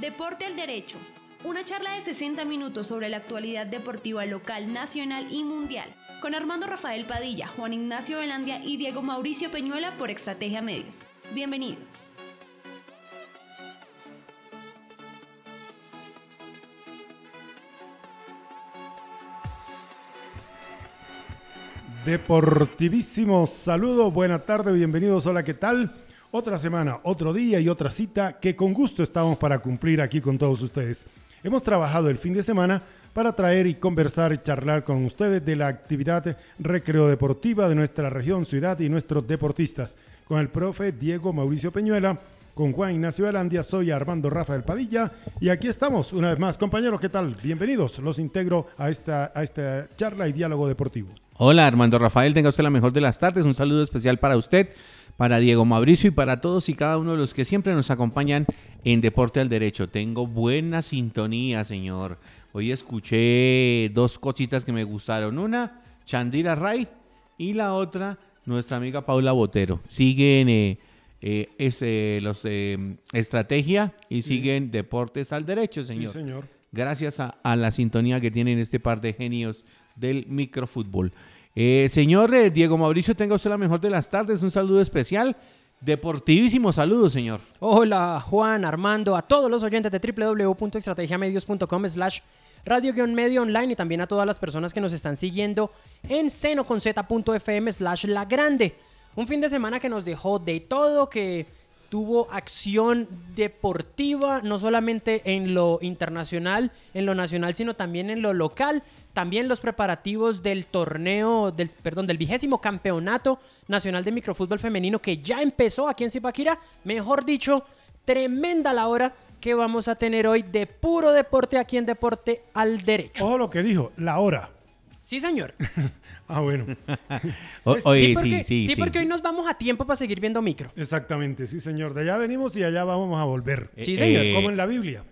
Deporte al Derecho. Una charla de 60 minutos sobre la actualidad deportiva local, nacional y mundial. Con Armando Rafael Padilla, Juan Ignacio Velandia y Diego Mauricio Peñuela por Estrategia Medios. Bienvenidos. Deportivísimo saludo, buena tarde, bienvenidos, hola, ¿qué tal? Otra semana, otro día y otra cita que con gusto estamos para cumplir aquí con todos ustedes. Hemos trabajado el fin de semana para traer y conversar y charlar con ustedes de la actividad recreo deportiva de nuestra región, ciudad y nuestros deportistas. Con el profe Diego Mauricio Peñuela, con Juan Ignacio Alandia, soy Armando Rafael Padilla y aquí estamos una vez más. Compañeros, ¿qué tal? Bienvenidos. Los integro a esta, a esta charla y diálogo deportivo. Hola Armando Rafael, tenga usted la mejor de las tardes. Un saludo especial para usted, para Diego Mauricio y para todos y cada uno de los que siempre nos acompañan en Deporte al Derecho. Tengo buena sintonía, señor. Hoy escuché dos cositas que me gustaron. Una, Chandira Ray y la otra, nuestra amiga Paula Botero. Siguen eh, eh, los eh, estrategia y siguen Deportes al Derecho, señor. Sí, señor. Gracias a, a la sintonía que tienen este par de genios del microfútbol. Eh, señor eh, Diego Mauricio, tenga usted la mejor de las tardes. Un saludo especial. Deportivísimo saludo, señor. Hola, Juan, Armando, a todos los oyentes de www.estrategiamedios.com slash radio-medio online y también a todas las personas que nos están siguiendo en senoconz.fm slash la grande. Un fin de semana que nos dejó de todo, que tuvo acción deportiva, no solamente en lo internacional, en lo nacional, sino también en lo local. También los preparativos del torneo, del, perdón, del vigésimo campeonato nacional de microfútbol femenino que ya empezó aquí en Zipaquira. Mejor dicho, tremenda la hora que vamos a tener hoy de puro deporte aquí en Deporte al Derecho. Ojo lo que dijo, la hora. Sí, señor. Ah, bueno. Oye, sí, porque, sí, sí, sí, sí, porque sí. hoy nos vamos a tiempo para seguir viendo micro. Exactamente, sí, señor. De allá venimos y allá vamos a volver. Sí, Eh, señor. eh, Como en la Biblia.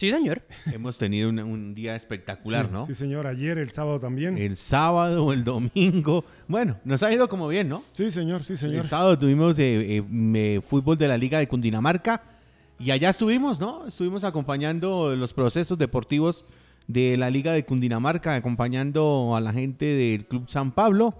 Sí, señor. Hemos tenido un, un día espectacular, sí, ¿no? Sí, señor. Ayer, el sábado también. El sábado, el domingo. Bueno, nos ha ido como bien, ¿no? Sí, señor, sí, señor. El sábado tuvimos eh, eh, eh, fútbol de la Liga de Cundinamarca y allá estuvimos, ¿no? Estuvimos acompañando los procesos deportivos de la Liga de Cundinamarca, acompañando a la gente del Club San Pablo.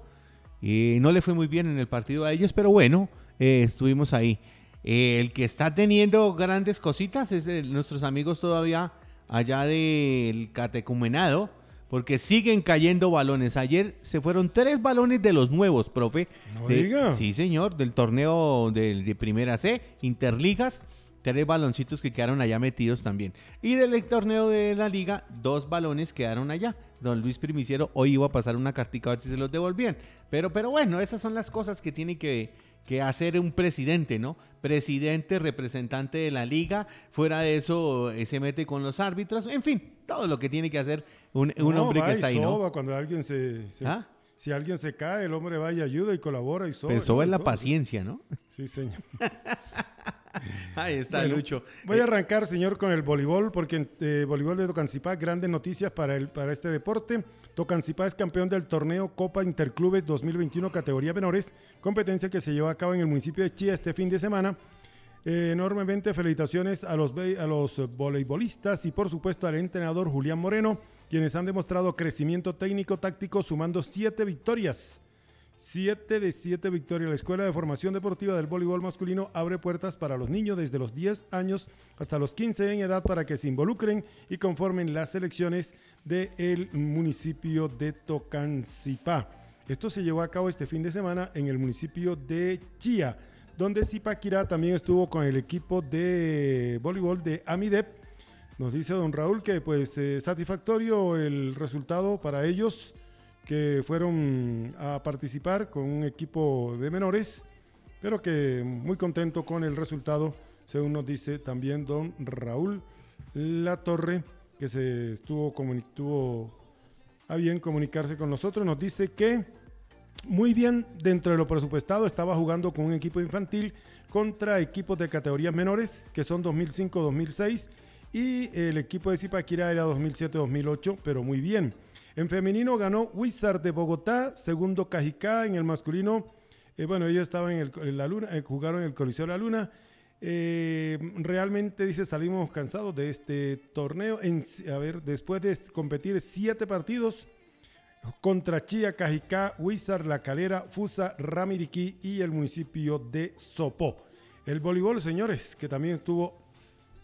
Eh, no le fue muy bien en el partido a ellos, pero bueno, eh, estuvimos ahí. Eh, el que está teniendo grandes cositas es de nuestros amigos todavía allá del catecumenado, porque siguen cayendo balones. Ayer se fueron tres balones de los nuevos, profe. No De- diga. Sí, señor, del torneo del- de Primera C, Interligas, tres baloncitos que quedaron allá metidos también. Y del torneo de la liga, dos balones quedaron allá. Don Luis Primiciero hoy iba a pasar una cartica a ver si se los devolvían. Pero, pero bueno, esas son las cosas que tiene que, que hacer un presidente, ¿no? Presidente, representante de la liga. Fuera de eso, eh, se mete con los árbitros. En fin, todo lo que tiene que hacer un, un No, hombre que está ahí, ¿no? soba Cuando alguien se, se- ¿Ah? Si alguien se cae, el hombre va y ayuda y colabora y soba. ¿no? es la Todo. paciencia, ¿no? Sí, señor. Ahí está Bueno, Lucho. Voy a arrancar, señor, con el voleibol, porque en eh, voleibol de Tocancipá, grandes noticias para, el, para este deporte. Tocancipá es campeón del torneo Copa Interclubes 2021 categoría menores, competencia que se llevó a cabo en el municipio de Chía este fin de semana. Eh, enormemente felicitaciones a los, a los voleibolistas y por supuesto al entrenador Julián Moreno, quienes han demostrado crecimiento técnico táctico sumando siete victorias. Siete de siete victorias. La Escuela de Formación Deportiva del Voleibol Masculino abre puertas para los niños desde los 10 años hasta los 15 en edad para que se involucren y conformen las selecciones del municipio de Tocancipá. Esto se llevó a cabo este fin de semana en el municipio de Chía, donde Zipaquirá también estuvo con el equipo de voleibol de Amidep. Nos dice don Raúl que pues eh, satisfactorio el resultado para ellos que fueron a participar con un equipo de menores, pero que muy contento con el resultado, según nos dice también don Raúl La Torre, que se estuvo, a bien comunicarse con nosotros, nos dice que muy bien dentro de lo presupuestado, estaba jugando con un equipo infantil contra equipos de categorías menores, que son 2005-2006, y el equipo de Zipaquirá era 2007-2008, pero muy bien. En femenino ganó Wizard de Bogotá, segundo Cajicá, en el masculino, eh, bueno, ellos estaban en, el, la Luna, eh, jugaron en el Coliseo de la Luna. Eh, realmente dice salimos cansados de este torneo. A ver, después de competir siete partidos contra Chía, Cajicá, Huizar, La Calera, Fusa, Ramiriquí y el municipio de Sopó. El voleibol, señores, que también tuvo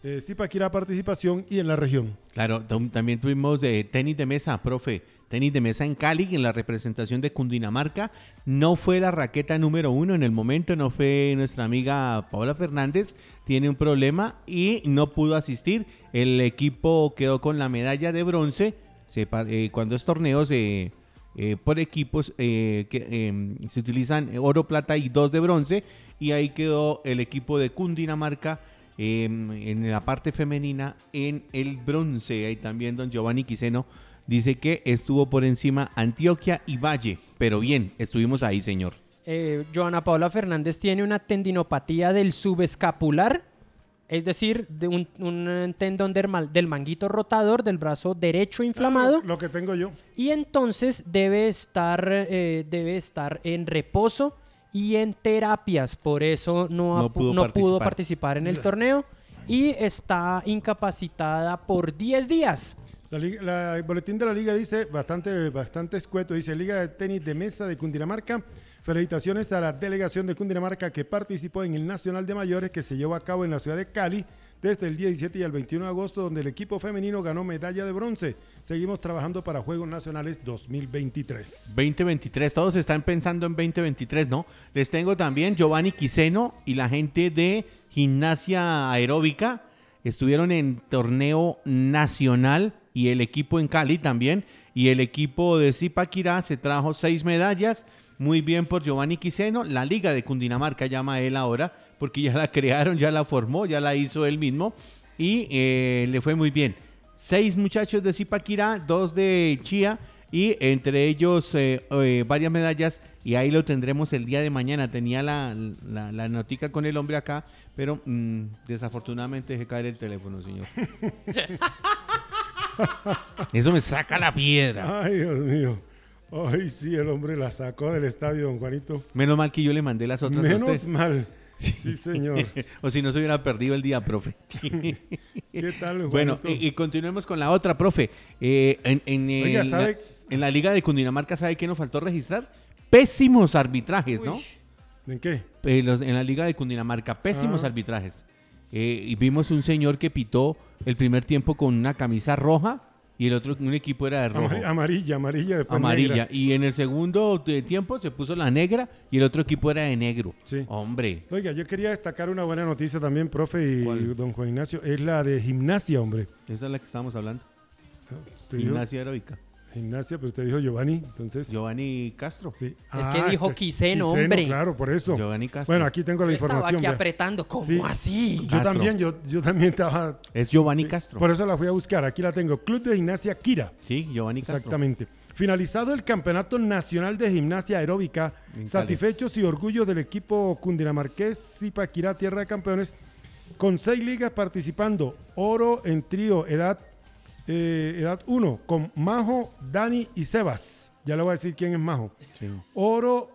eh, Zipaquirá participación y en la región. Claro, tam- también tuvimos eh, tenis de mesa, profe. Tenis de mesa en Cali, en la representación de Cundinamarca. No fue la raqueta número uno en el momento, no fue nuestra amiga Paola Fernández. Tiene un problema y no pudo asistir. El equipo quedó con la medalla de bronce. Se eh, cuando es torneos eh, eh, por equipos que eh, se utilizan oro, plata y dos de bronce. Y ahí quedó el equipo de Cundinamarca eh, en la parte femenina en el bronce. Ahí también don Giovanni Quiseno dice que estuvo por encima Antioquia y Valle. Pero bien, estuvimos ahí, señor. Eh, Joana Paula Fernández tiene una tendinopatía del subescapular, es decir, de un, un tendón del, mal- del manguito rotador del brazo derecho inflamado. Lo, lo que tengo yo. Y entonces debe estar, eh, debe estar en reposo y en terapias. Por eso no, No pu- pudo no pudo participar. participar en el torneo. Y está incapacitada por 10 días. La el boletín de la liga dice bastante, bastante escueto. Dice Liga de Tenis de Mesa de Cundinamarca. Felicitaciones a la delegación de Cundinamarca que participó en el Nacional de Mayores que se llevó a cabo en la ciudad de Cali desde el 17 y el 21 de agosto, donde el equipo femenino ganó medalla de bronce. Seguimos trabajando para Juegos Nacionales 2023. 2023, todos están pensando en 2023, ¿no? Les tengo también Giovanni Quiseno y la gente de Gimnasia Aeróbica. Estuvieron en torneo nacional y el equipo en Cali también. Y el equipo de Zipaquirá se trajo seis medallas. Muy bien por Giovanni Quiseno. La Liga de Cundinamarca llama él ahora, porque ya la crearon, ya la formó, ya la hizo él mismo. Y eh, le fue muy bien. Seis muchachos de Zipaquirá, dos de Chía y entre ellos eh, eh, varias medallas y ahí lo tendremos el día de mañana. Tenía la, la, notica con el hombre acá, pero mm, desafortunadamente dejé caer el teléfono, señor. Eso me saca la piedra. Ay, Dios mío. Ay, sí, el hombre la sacó del estadio, don Juanito. Menos mal que yo le mandé las otras a Menos usted. mal. Sí, señor. o si no se hubiera perdido el día, profe. ¿Qué tal, Bueno, Juanito? y, y continuemos con la otra, profe. Eh, en, en, eh, Oiga, la, ¿sabe? en la Liga de Cundinamarca, ¿sabe qué nos faltó registrar? Pésimos arbitrajes, ¿no? ¿En qué? Eh, los- en la Liga de Cundinamarca, pésimos Ah. arbitrajes. Eh, y vimos un señor que pitó el primer tiempo con una camisa roja y el otro, un equipo era de rojo. Amari- amarilla, amarilla, después amarilla. negra. Y en el segundo tiempo se puso la negra y el otro equipo era de negro. Sí. Hombre. Oiga, yo quería destacar una buena noticia también, profe y ¿Cuál? don Juan Ignacio. Es la de gimnasia, hombre. Esa es la que estábamos hablando. Gimnasia aeróbica. Gimnasia, pero usted dijo Giovanni, entonces. Giovanni Castro. Sí. Es que dijo Quiseno, hombre. Claro, por eso. Giovanni Castro. Bueno, aquí tengo la Yo estaba información. aquí vea. apretando. ¿Cómo Sí. así? Yo Castro. también, yo, yo también estaba. Es Giovanni sí, Castro. Por eso la fui a buscar. Aquí la tengo. Club de Gimnasia Kira. Sí, Giovanni Castro. Exactamente. Finalizado el Campeonato Nacional de Gimnasia Aeróbica, satisfechos y orgullo del equipo cundinamarqués Zipaquirá Tierra de Campeones, con seis ligas participando, oro en trío, edad, eh, edad 1, con Majo, Dani y Sebas. Ya le voy a decir quién es Majo. Sí. Oro,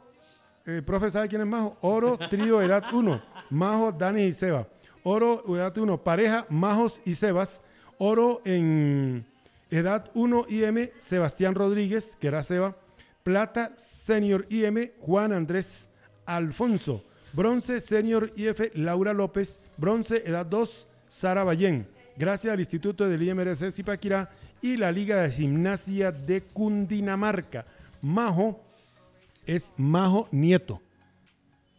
eh, profe, ¿sabe quién es Majo? Oro, trío, edad 1. Majo, Dani y Seba. Oro, edad 1. Pareja, Majos y Sebas. Oro en edad 1 IM, Sebastián Rodríguez, que era Seba. Plata, Senior IM, Juan Andrés Alfonso. Bronce, Senior IF, Laura López. Bronce, edad 2, Sara Ballén. Gracias al Instituto del IMRC Zipaquirá y la Liga de Gimnasia de Cundinamarca. Majo es Majo Nieto.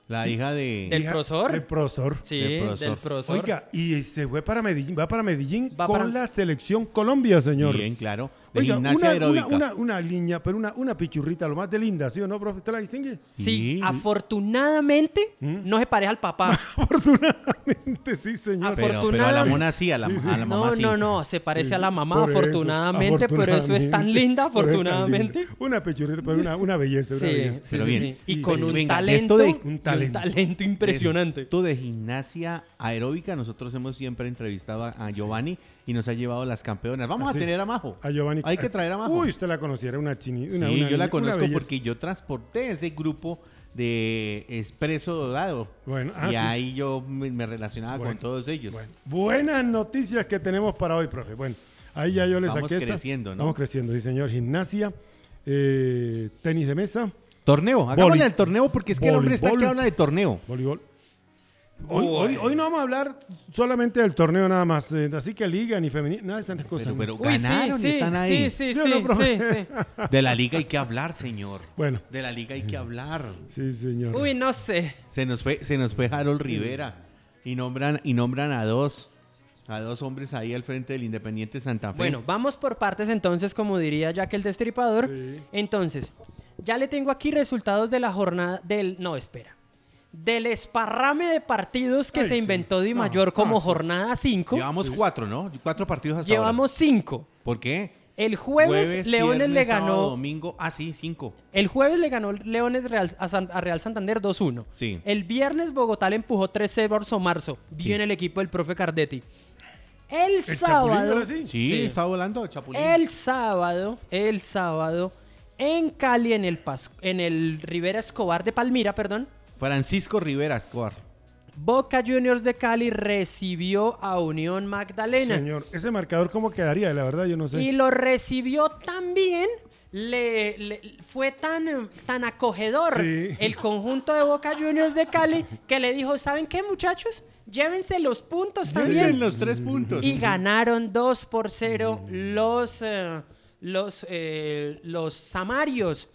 La hija de... ¿Del hija profesor? Del profesor. Sí, Del profesor. del profesor. Oiga, y se fue para Medellín, va para Medellín Va con para- la selección Colombia, señor. Bien, claro. De Oiga, gimnasia una, aeróbica. una, una, una línea, pero una, una pichurrita, lo más de linda, ¿sí o no, profe? ¿Usted la distingue? Sí, Sí. afortunadamente no se pareja al papá. Afortunadamente, sí, señor. Pero, pero a la afortunadamente- mona sí, a la, Sí, sí. a la mamá No, sí. no, no, se parece Sí, a la mamá eso, afortunadamente, pero eso es tan afortunadamente, linda, tan afortunadamente. linda. Una pichurrita, pero una, una belleza, una Sí, belleza. sí, Pero sí, bien. sí. Y Sí, con sí. un Venga, talento, de- un un talento. impresionante. Esto de gimnasia aeróbica, nosotros hemos siempre entrevistado a, Giovanni y nos ha llevado las campeonas. Vamos Ah, a tener a Majo. A Giovanni. Hay que traer a Majo. Uy, usted la conociera, una chini. Una, sí, una- yo la conozco porque yo transporté ese grupo de Expreso Dorado. Bueno, ah, y sí. ahí yo me, relacionaba Bueno, con todos ellos. Bueno, buenas noticias que tenemos para hoy, profe. Bueno, ahí ya yo les Vamos saqué esta. creciendo, ¿no? Vamos creciendo, sí, señor. Gimnasia, eh, tenis de mesa, Torneo, hagámosle al torneo porque es que el hombre está que habla de torneo. voleibol. Hoy, hoy, hoy no vamos a hablar solamente del torneo nada más, eh, así que liga ni femenina, nada de esas cosas. Pero, pero ganaron y están ahí. Sí, sí, ¿Sí sí, no, sí, sí. De la liga hay que hablar, señor. Bueno, De la liga hay que hablar. sí, señor. Uy, no sé. Se nos fue, se nos fue Harold Rivera y nombran, y nombran a dos, a dos hombres ahí al frente del Independiente Santa Fe. Bueno, vamos por partes entonces, como diría Jack el Destripador. Sí. Entonces, ya le tengo aquí resultados de la jornada del... No, espera. Del esparrame de partidos que Ay, se sí. inventó Di No, Mayor como pasos. jornada 5. llevamos cuatro, ¿no? Cuatro partidos hasta Llevamos 5. ahora. ¿Por qué? El jueves, Leones viernes, le sábado, ganó... domingo. Ah, sí, cinco. El jueves le ganó Leones Real- a, San- a Real Santander 2-1. Sí. El viernes Bogotá le empujó 3-0 a Orso Marzo. Bien el equipo del profe Cardetti. El, ¿El Chapulín sábado... así? Sí, Sí. está volando Chapulín. El sábado, el sábado, en Cali, en el, Pas- en el Rivera Escobar de Palmira, perdón, Francisco Rivera Escobar. Boca Juniors de Cali recibió a Unión Magdalena. Señor, ese marcador cómo quedaría, la verdad yo no sé. Y lo recibió tan bien, le, le- fue tan, tan acogedor Sí. el conjunto de Boca Juniors de Cali que le dijo, ¿saben qué muchachos? Llévense los puntos también. los tres puntos. Y ganaron 2 por 0 los, eh, los, eh, los Samarios.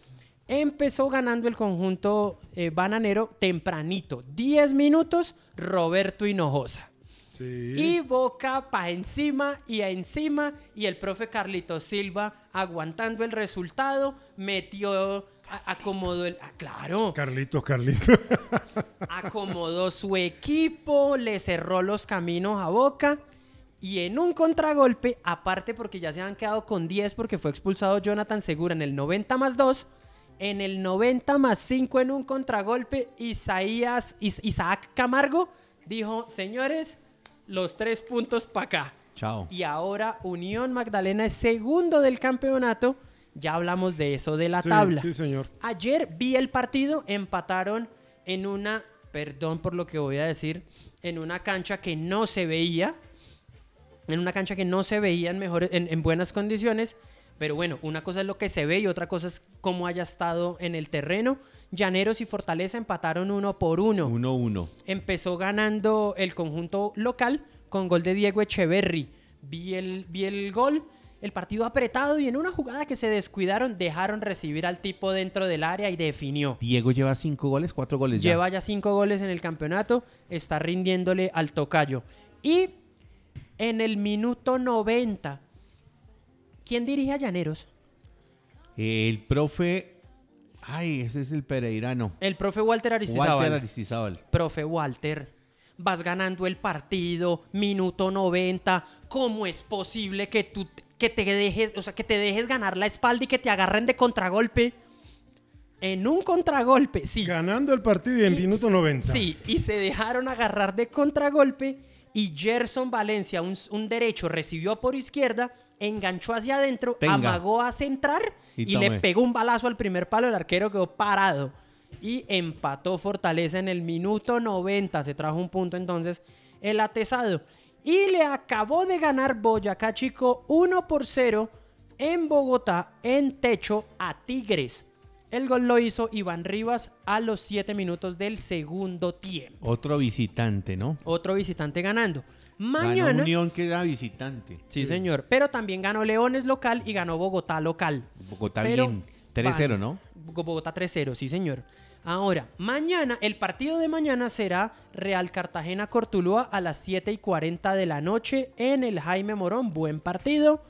Empezó ganando el conjunto eh, bananero tempranito. 10 minutos, Roberto Hinojosa. Sí. Y Boca pa' encima y a encima. Y el profe Carlito Silva aguantando el resultado. Metió, a- acomodó el... ah, claro, Carlitos, Carlitos. acomodó su equipo, le cerró los caminos a Boca. Y en un contragolpe, aparte porque ya se han quedado con 10 porque fue expulsado Jonathan Segura en el 90 más 2. En el 90 más 5 en un contragolpe, Isaías, Is- Isaac Camargo dijo, señores, los tres puntos para acá. Chao. Y ahora Unión Magdalena es segundo del campeonato. Ya hablamos de eso, de la Sí, tabla. sí, señor. Ayer vi el partido, empataron en una, perdón por lo que voy a decir, en una cancha que no se veía, en una cancha que no se veía en, mejores, en, en buenas condiciones, pero bueno, una cosa es lo que se ve y otra cosa es cómo haya estado en el terreno. Llaneros y Fortaleza empataron uno por uno. 1-1. Empezó ganando el conjunto local con gol de Diego Echeverry. Vi el, vi el gol, el partido apretado y en una jugada que se descuidaron dejaron recibir al tipo dentro del área y definió. Diego lleva cinco goles, cuatro goles ya. Lleva ya cinco goles en el campeonato, está rindiéndole al tocayo. Y en el minuto 90, ¿quién dirige a Llaneros? El profe... Ay, ese es el Pereirano. El profe Walter Aristizábal. Walter Aristizábal. Profe Walter, vas ganando el partido, minuto 90. ¿Cómo es posible que tú que te dejes, o sea, que te dejes ganar la espalda y que te agarren de contragolpe? En un contragolpe, sí. Ganando el partido y en minuto 90. Sí, y se dejaron agarrar de contragolpe y Gerson Valencia, un, un derecho, recibió por izquierda, enganchó hacia adentro, Tenga. amagó a centrar Y y, le pegó un balazo al primer palo, el arquero quedó parado. Y empató Fortaleza en el minuto 90, se trajo un punto entonces el atesado. Y le acabó de ganar Boyacá Chico 1 por 0 en Bogotá en techo a Tigres. El gol lo hizo Iván Rivas a los 7 minutos del segundo tiempo. Otro visitante, ¿no? Otro visitante ganando. Ganó Mañana. Unión que era visitante. Sí, señor. Pero también ganó Leones local y ganó Bogotá local. Bogotá Pero bien. 3-0, van- ¿no? Bogotá 3-0, sí, señor. Ahora, mañana, el partido de mañana será Real Cartagena Cortuluá a las 7 y 40 de la noche en el Jaime Morón. Buen partido.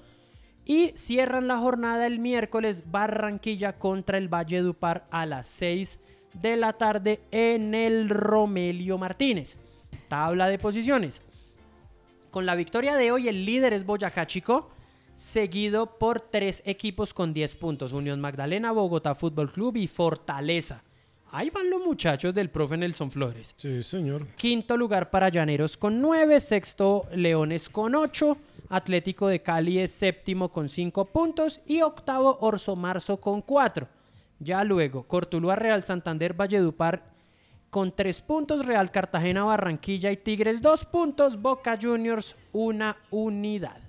Y cierran la jornada el miércoles Barranquilla contra el Valle Dupar a las 6 de la tarde en el Romelio Martínez. Tabla de posiciones. Con la victoria de hoy, el líder es Boyacá Chico, seguido por tres equipos con 10 puntos: Unión Magdalena, Bogotá Fútbol Club y Fortaleza. Ahí van los muchachos del profe Nelson Flores. Sí, señor. Quinto lugar para Llaneros con 9, sexto Leones con 8, Atlético de Cali es séptimo con 5 puntos y octavo Orso Marzo con 4. Ya luego, Cortuluá, Real Santander, Valledupar con tres puntos, Real Cartagena, Barranquilla y Tigres dos puntos, Boca Juniors una unidad.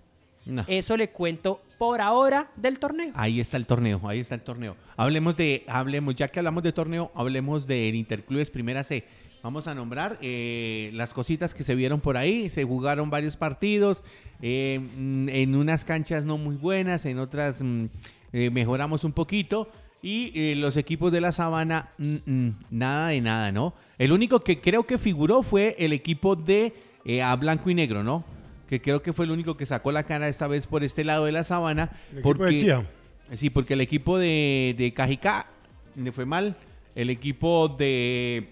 No. Eso le cuento por ahora del torneo. Ahí está el torneo, ahí está el torneo. Hablemos de, hablemos, ya que hablamos de torneo, hablemos del Interclubes Primera C. Vamos a nombrar eh, las cositas que se vieron por ahí. Se jugaron varios partidos eh, mm, en unas canchas no muy buenas, en otras mm, eh, mejoramos un poquito. Y eh, los equipos de la Sabana, mm, mm, nada de nada, ¿no? El único que creo que figuró fue el equipo de eh, a blanco y negro, ¿no? Que creo que fue el único que sacó la cara esta vez por este lado de la Sabana. El de Chía. Sí, porque el equipo de, de Cajicá le fue mal. El equipo de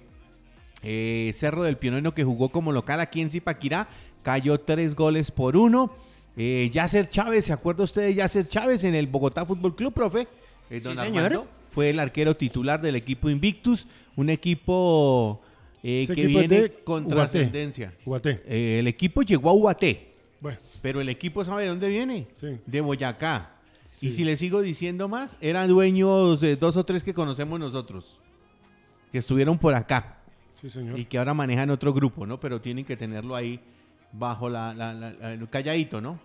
eh, Cerro del Pionono que jugó como local aquí en Zipaquirá cayó tres goles por uno. Eh, Yasser Chávez, ¿se acuerda usted de Yasser Chávez en el Bogotá Fútbol Club, profe? Eh, don Sí, señor. Armando, Fue el arquero titular del equipo Invictus, un equipo eh, que equipo viene de con Ubaté. trascendencia. Ubaté. Eh, el equipo llegó a Ubaté. Bueno, Pero el equipo sabe de dónde viene. Sí. De Boyacá. Y si le sigo diciendo más, eran dueños de dos o tres que conocemos nosotros. Que estuvieron por acá. sí, señor. Y que ahora manejan otro grupo, ¿no? Pero tienen que tenerlo ahí bajo la, la- la- la- calladito, ¿no?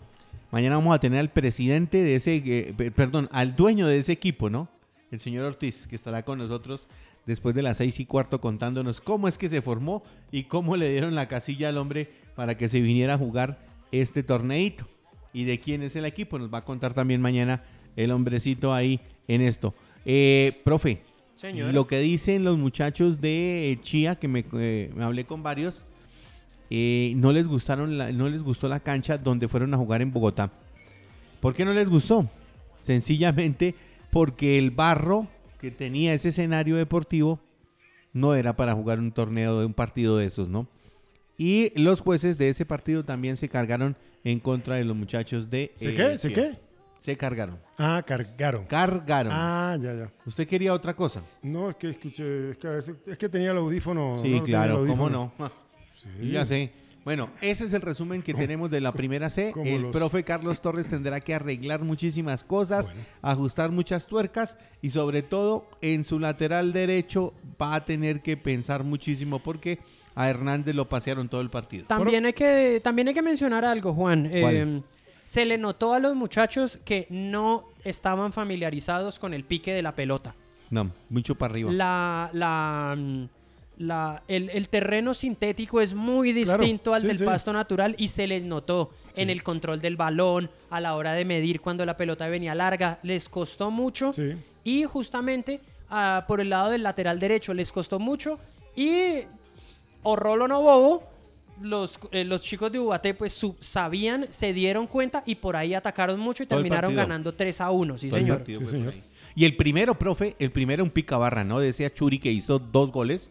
Mañana vamos a tener al presidente de ese, eh, pe- perdón, al dueño de ese equipo, ¿no? El señor Ortiz, que estará con nosotros después de las seis y cuarto contándonos cómo es que se formó y cómo le dieron la casilla al hombre para que se viniera a jugar este torneito. Y de quién es el equipo, nos va a contar también mañana el hombrecito ahí en esto. Eh, profe, Señor. lo que dicen los muchachos de Chía, que me, eh, me hablé con varios, eh, no les gustaron la- no les gustó la cancha donde fueron a jugar en Bogotá. ¿Por qué no les gustó? Sencillamente porque el barro que tenía ese escenario deportivo no era para jugar un torneo de un partido de esos, ¿no? Y los jueces de ese partido también se cargaron en contra de los muchachos de ¿Se eh, qué? ¿Se Chía. qué? Se cargaron. Ah, cargaron. Cargaron. Ah, ya, ya. ¿Usted quería otra cosa? No, es que escuché, es que a veces, es que tenía el audífono. Sí, ¿no? Claro, el ¿cómo no? Sí. Ya sé. Bueno, ese es el resumen que tenemos de la primera C. El los- profe Carlos Torres tendrá que arreglar muchísimas cosas, Bueno. ajustar muchas tuercas y sobre todo en su lateral derecho va a tener que pensar muchísimo porque a Hernández lo pasearon todo el partido. También hay, que, también hay que mencionar algo, Juan. Eh, se le notó a los muchachos que no estaban familiarizados con el pique de la pelota. No, mucho para arriba. La, la, mm, la- el, el terreno sintético es muy Claro, distinto al sí, del sí. pasto natural y se les notó en el control del balón, a la hora de medir cuando la pelota venía larga. Les costó mucho. Sí. Y justamente ah, por el lado del lateral derecho les costó mucho. Y o rolo no bobo, los, eh, los chicos de Ubaté pues sabían, se dieron cuenta y por ahí atacaron mucho y Todo terminaron ganando 3 a 1. Sí, Todo señor. partido. Y el primero, profe, el primero un picabarra, ¿no? De ese Achuri que hizo dos goles.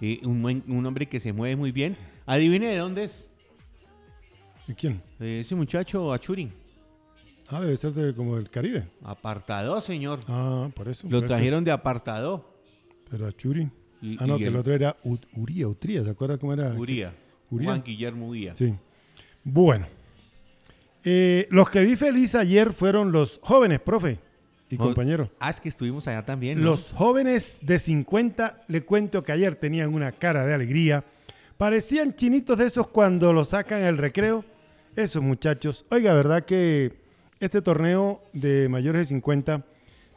Eh, un, buen- un hombre que se mueve muy bien. Adivine de dónde es. ¿Y quién? Eh, ese muchacho Achuri. Ah, debe ser de como del Caribe. Apartado, señor. Ah, por eso. Lo por trajeron de apartado. Pero a Churi. Y- ah, no, y que el el- otro era U- Uría, Utría, ¿se acuerda cómo era? Uría. Uría. Juan Guillermo Uría. Sí. Bueno. Eh, los que vi feliz ayer fueron los jóvenes, profe y compañero. Ah, es que estuvimos allá también. ¿no? Los jóvenes de 50, le cuento que ayer tenían una cara de alegría. Parecían chinitos de esos cuando los sacan al recreo. Esos muchachos. Oiga, ¿verdad que este torneo de mayores de 50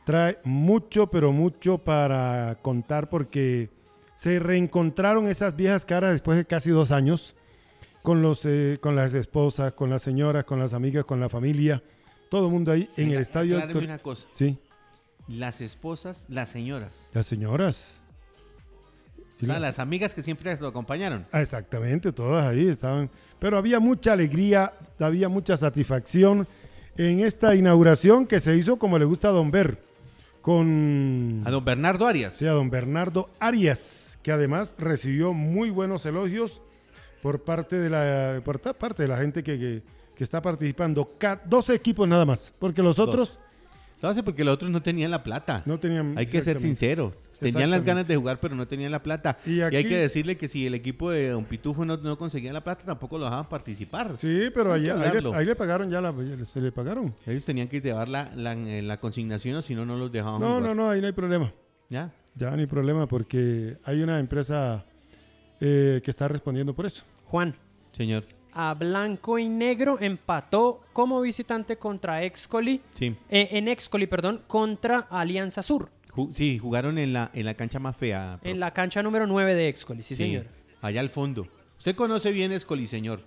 trae mucho, pero mucho para contar porque se reencontraron esas viejas caras después de casi dos años con, los, eh, con las esposas, con las señoras, con las amigas, con la familia. Todo el mundo ahí en el estadio. Cor- una cosa. Sí, Las esposas, las señoras. las señoras. O sea, las amigas que siempre lo acompañaron. Ah, Exactamente, todas ahí estaban. Pero había mucha alegría, había mucha satisfacción en esta inauguración que se hizo como le gusta a Don Ver, con A don Bernardo Arias. sí, a Don Bernardo Arias, que además recibió muy buenos elogios por parte de la, por parte de la gente que, que- que está participando. Ca- 12 equipos nada más, porque los otros Lo hace porque los otros no tenían la plata. no tenían... Hay que ser sincero. Tenían las ganas de jugar, pero no tenían la plata. Y Y, hay que decirle que si el equipo de Don Pitufo no, no conseguía la plata, tampoco lo dejaban participar. Sí, pero ahí, ahí le, hablarlo. ahí le pagaron ya la, se le pagaron. Ellos tenían que llevar la, la, eh, la consignación, o si no, no los dejaban No, jugar. no, no, ahí no hay problema. ¿Ya? Ya no hay problema porque hay una empresa eh, que está respondiendo por eso. Juan, Señor. A blanco y negro empató como visitante contra Excoli, Sí. eh, en Excoli, perdón, contra Alianza Sur, Ju- sí, jugaron en la, en la cancha más fea. profe. en la cancha número 9 de Excoli, sí, Sí, señor. Allá al fondo. Usted conoce bien Escoli, señor.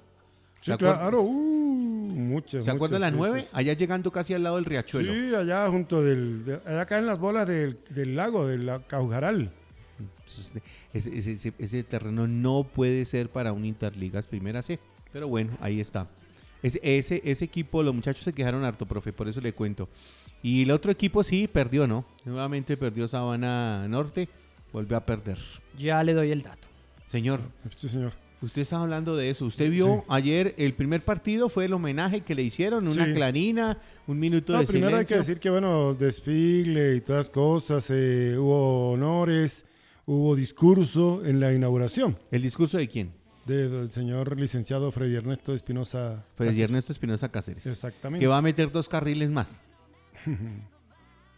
Sí, ¿Se acuerda- claro, uh, muchas. ¿Se acuerda de muchas la 9? veces. Allá llegando casi al lado del riachuelo. Sí, allá junto del. de- allá caen las bolas del, del lago, del la- Caujaral. Entonces, Ese, ese- ese- ese terreno no puede ser para un Interligas Primera C. Pero bueno, ahí está. Ese, ese, ese equipo, los muchachos se quejaron harto, profe, por eso le cuento. Y el otro equipo sí perdió, ¿no? Nuevamente perdió Sabana Norte, volvió a perder. Ya le doy el dato. Señor, Sí, señor. usted está hablando de eso. Usted vio Sí. ayer el primer partido, fue el homenaje que le hicieron, una Sí. clarina, un minuto No, de primero hay que silencio. decir que, bueno, desfile y todas cosas, eh, hubo honores, hubo discurso en la inauguración ¿El discurso de quién? De- del señor licenciado Freddy Ernesto Espinosa. Freddy Cáceres. Ernesto Espinosa Cáceres. Exactamente. Que va a meter dos carriles más.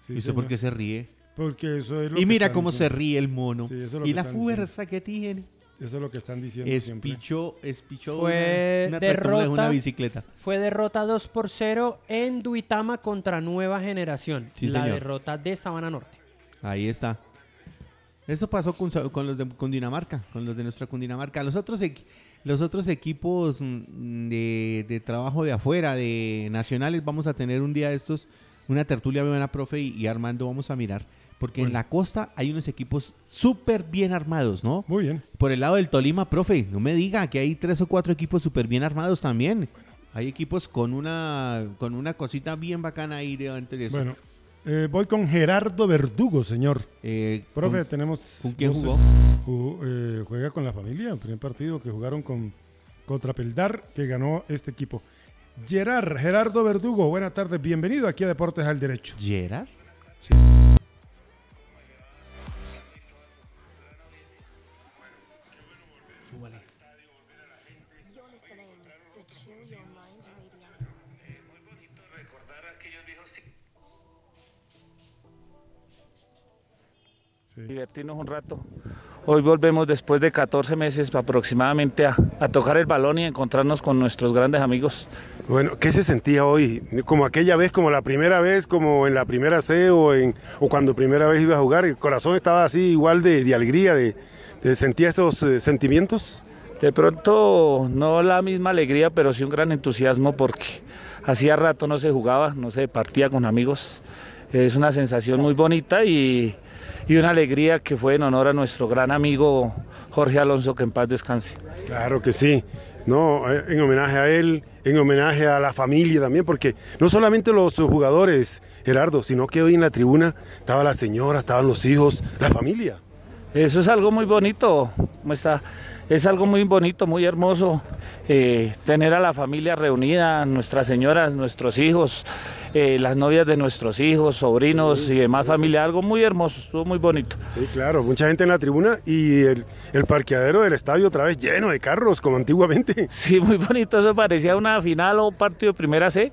Sí, ¿Y usted por qué se ríe? Porque eso es lo Y que mira cómo se ríe el mono. Sí, eso es lo y que la diciendo. fuerza que tiene. Eso es lo que están diciendo Es siempre. pichó, es pichó Fue una, derrota. una bicicleta. Fue derrota 2 por 0 en Duitama contra Nueva Generación. Sí, la señor. derrota de Sabana Norte. Ahí está. Eso pasó con, con los de Cundinamarca, con los de nuestra Cundinamarca. Los otros, los otros equipos mm, de, de trabajo de afuera, de nacionales, vamos a tener un día de estos, una tertulia buena, profe, y, y Armando vamos a mirar. Porque en la costa hay unos equipos súper bien armados, ¿no? Muy bien. Por el lado del Tolima, profe, no me diga que hay tres o cuatro equipos súper bien armados también. Hay equipos con una, con una cosita bien bacana ahí delante de eso. Bueno, eh, voy con Gerardo Verdugo, señor. Eh, Profe, con- tenemos. con quién jugó? Ju- eh, juega con la familia, el primer partido que jugaron con contra Peldar, que ganó este equipo. Gerard, Gerardo Verdugo, buenas tardes, bienvenido aquí a Deportes al Derecho. Gerard. You're divertirnos un rato. Hoy volvemos después de 14 meses aproximadamente a, a tocar el balón y encontrarnos con nuestros grandes amigos. Bueno, ¿qué se sentía hoy? Como aquella vez, como la primera vez, como en la primera C o, en, o cuando primera vez iba a jugar, el corazón estaba así igual de, de alegría, de, de sentir esos eh, sentimientos. De pronto no la misma alegría, pero sí un gran entusiasmo porque hacía rato no se jugaba, no se partía con amigos. Es una sensación muy bonita y, y una alegría que fue en honor a nuestro gran amigo Jorge Alonso, que en paz descanse. Claro que sí, no, eh, en homenaje a él, en homenaje a la familia también, porque no solamente los jugadores, Gerardo, sino que hoy en la tribuna estaba la señora, estaban los hijos, la familia. Eso es algo muy bonito, ¿cómo está? Es algo muy bonito, muy hermoso eh, tener a la familia reunida, nuestras señoras, nuestros hijos, eh, las novias de nuestros hijos, sobrinos y demás familia, algo muy hermoso, estuvo muy bonito. Sí, claro, mucha gente en la tribuna y el, el parqueadero del estadio otra vez lleno de carros, como antiguamente. Sí, muy bonito, eso parecía una final o un partido de primera C,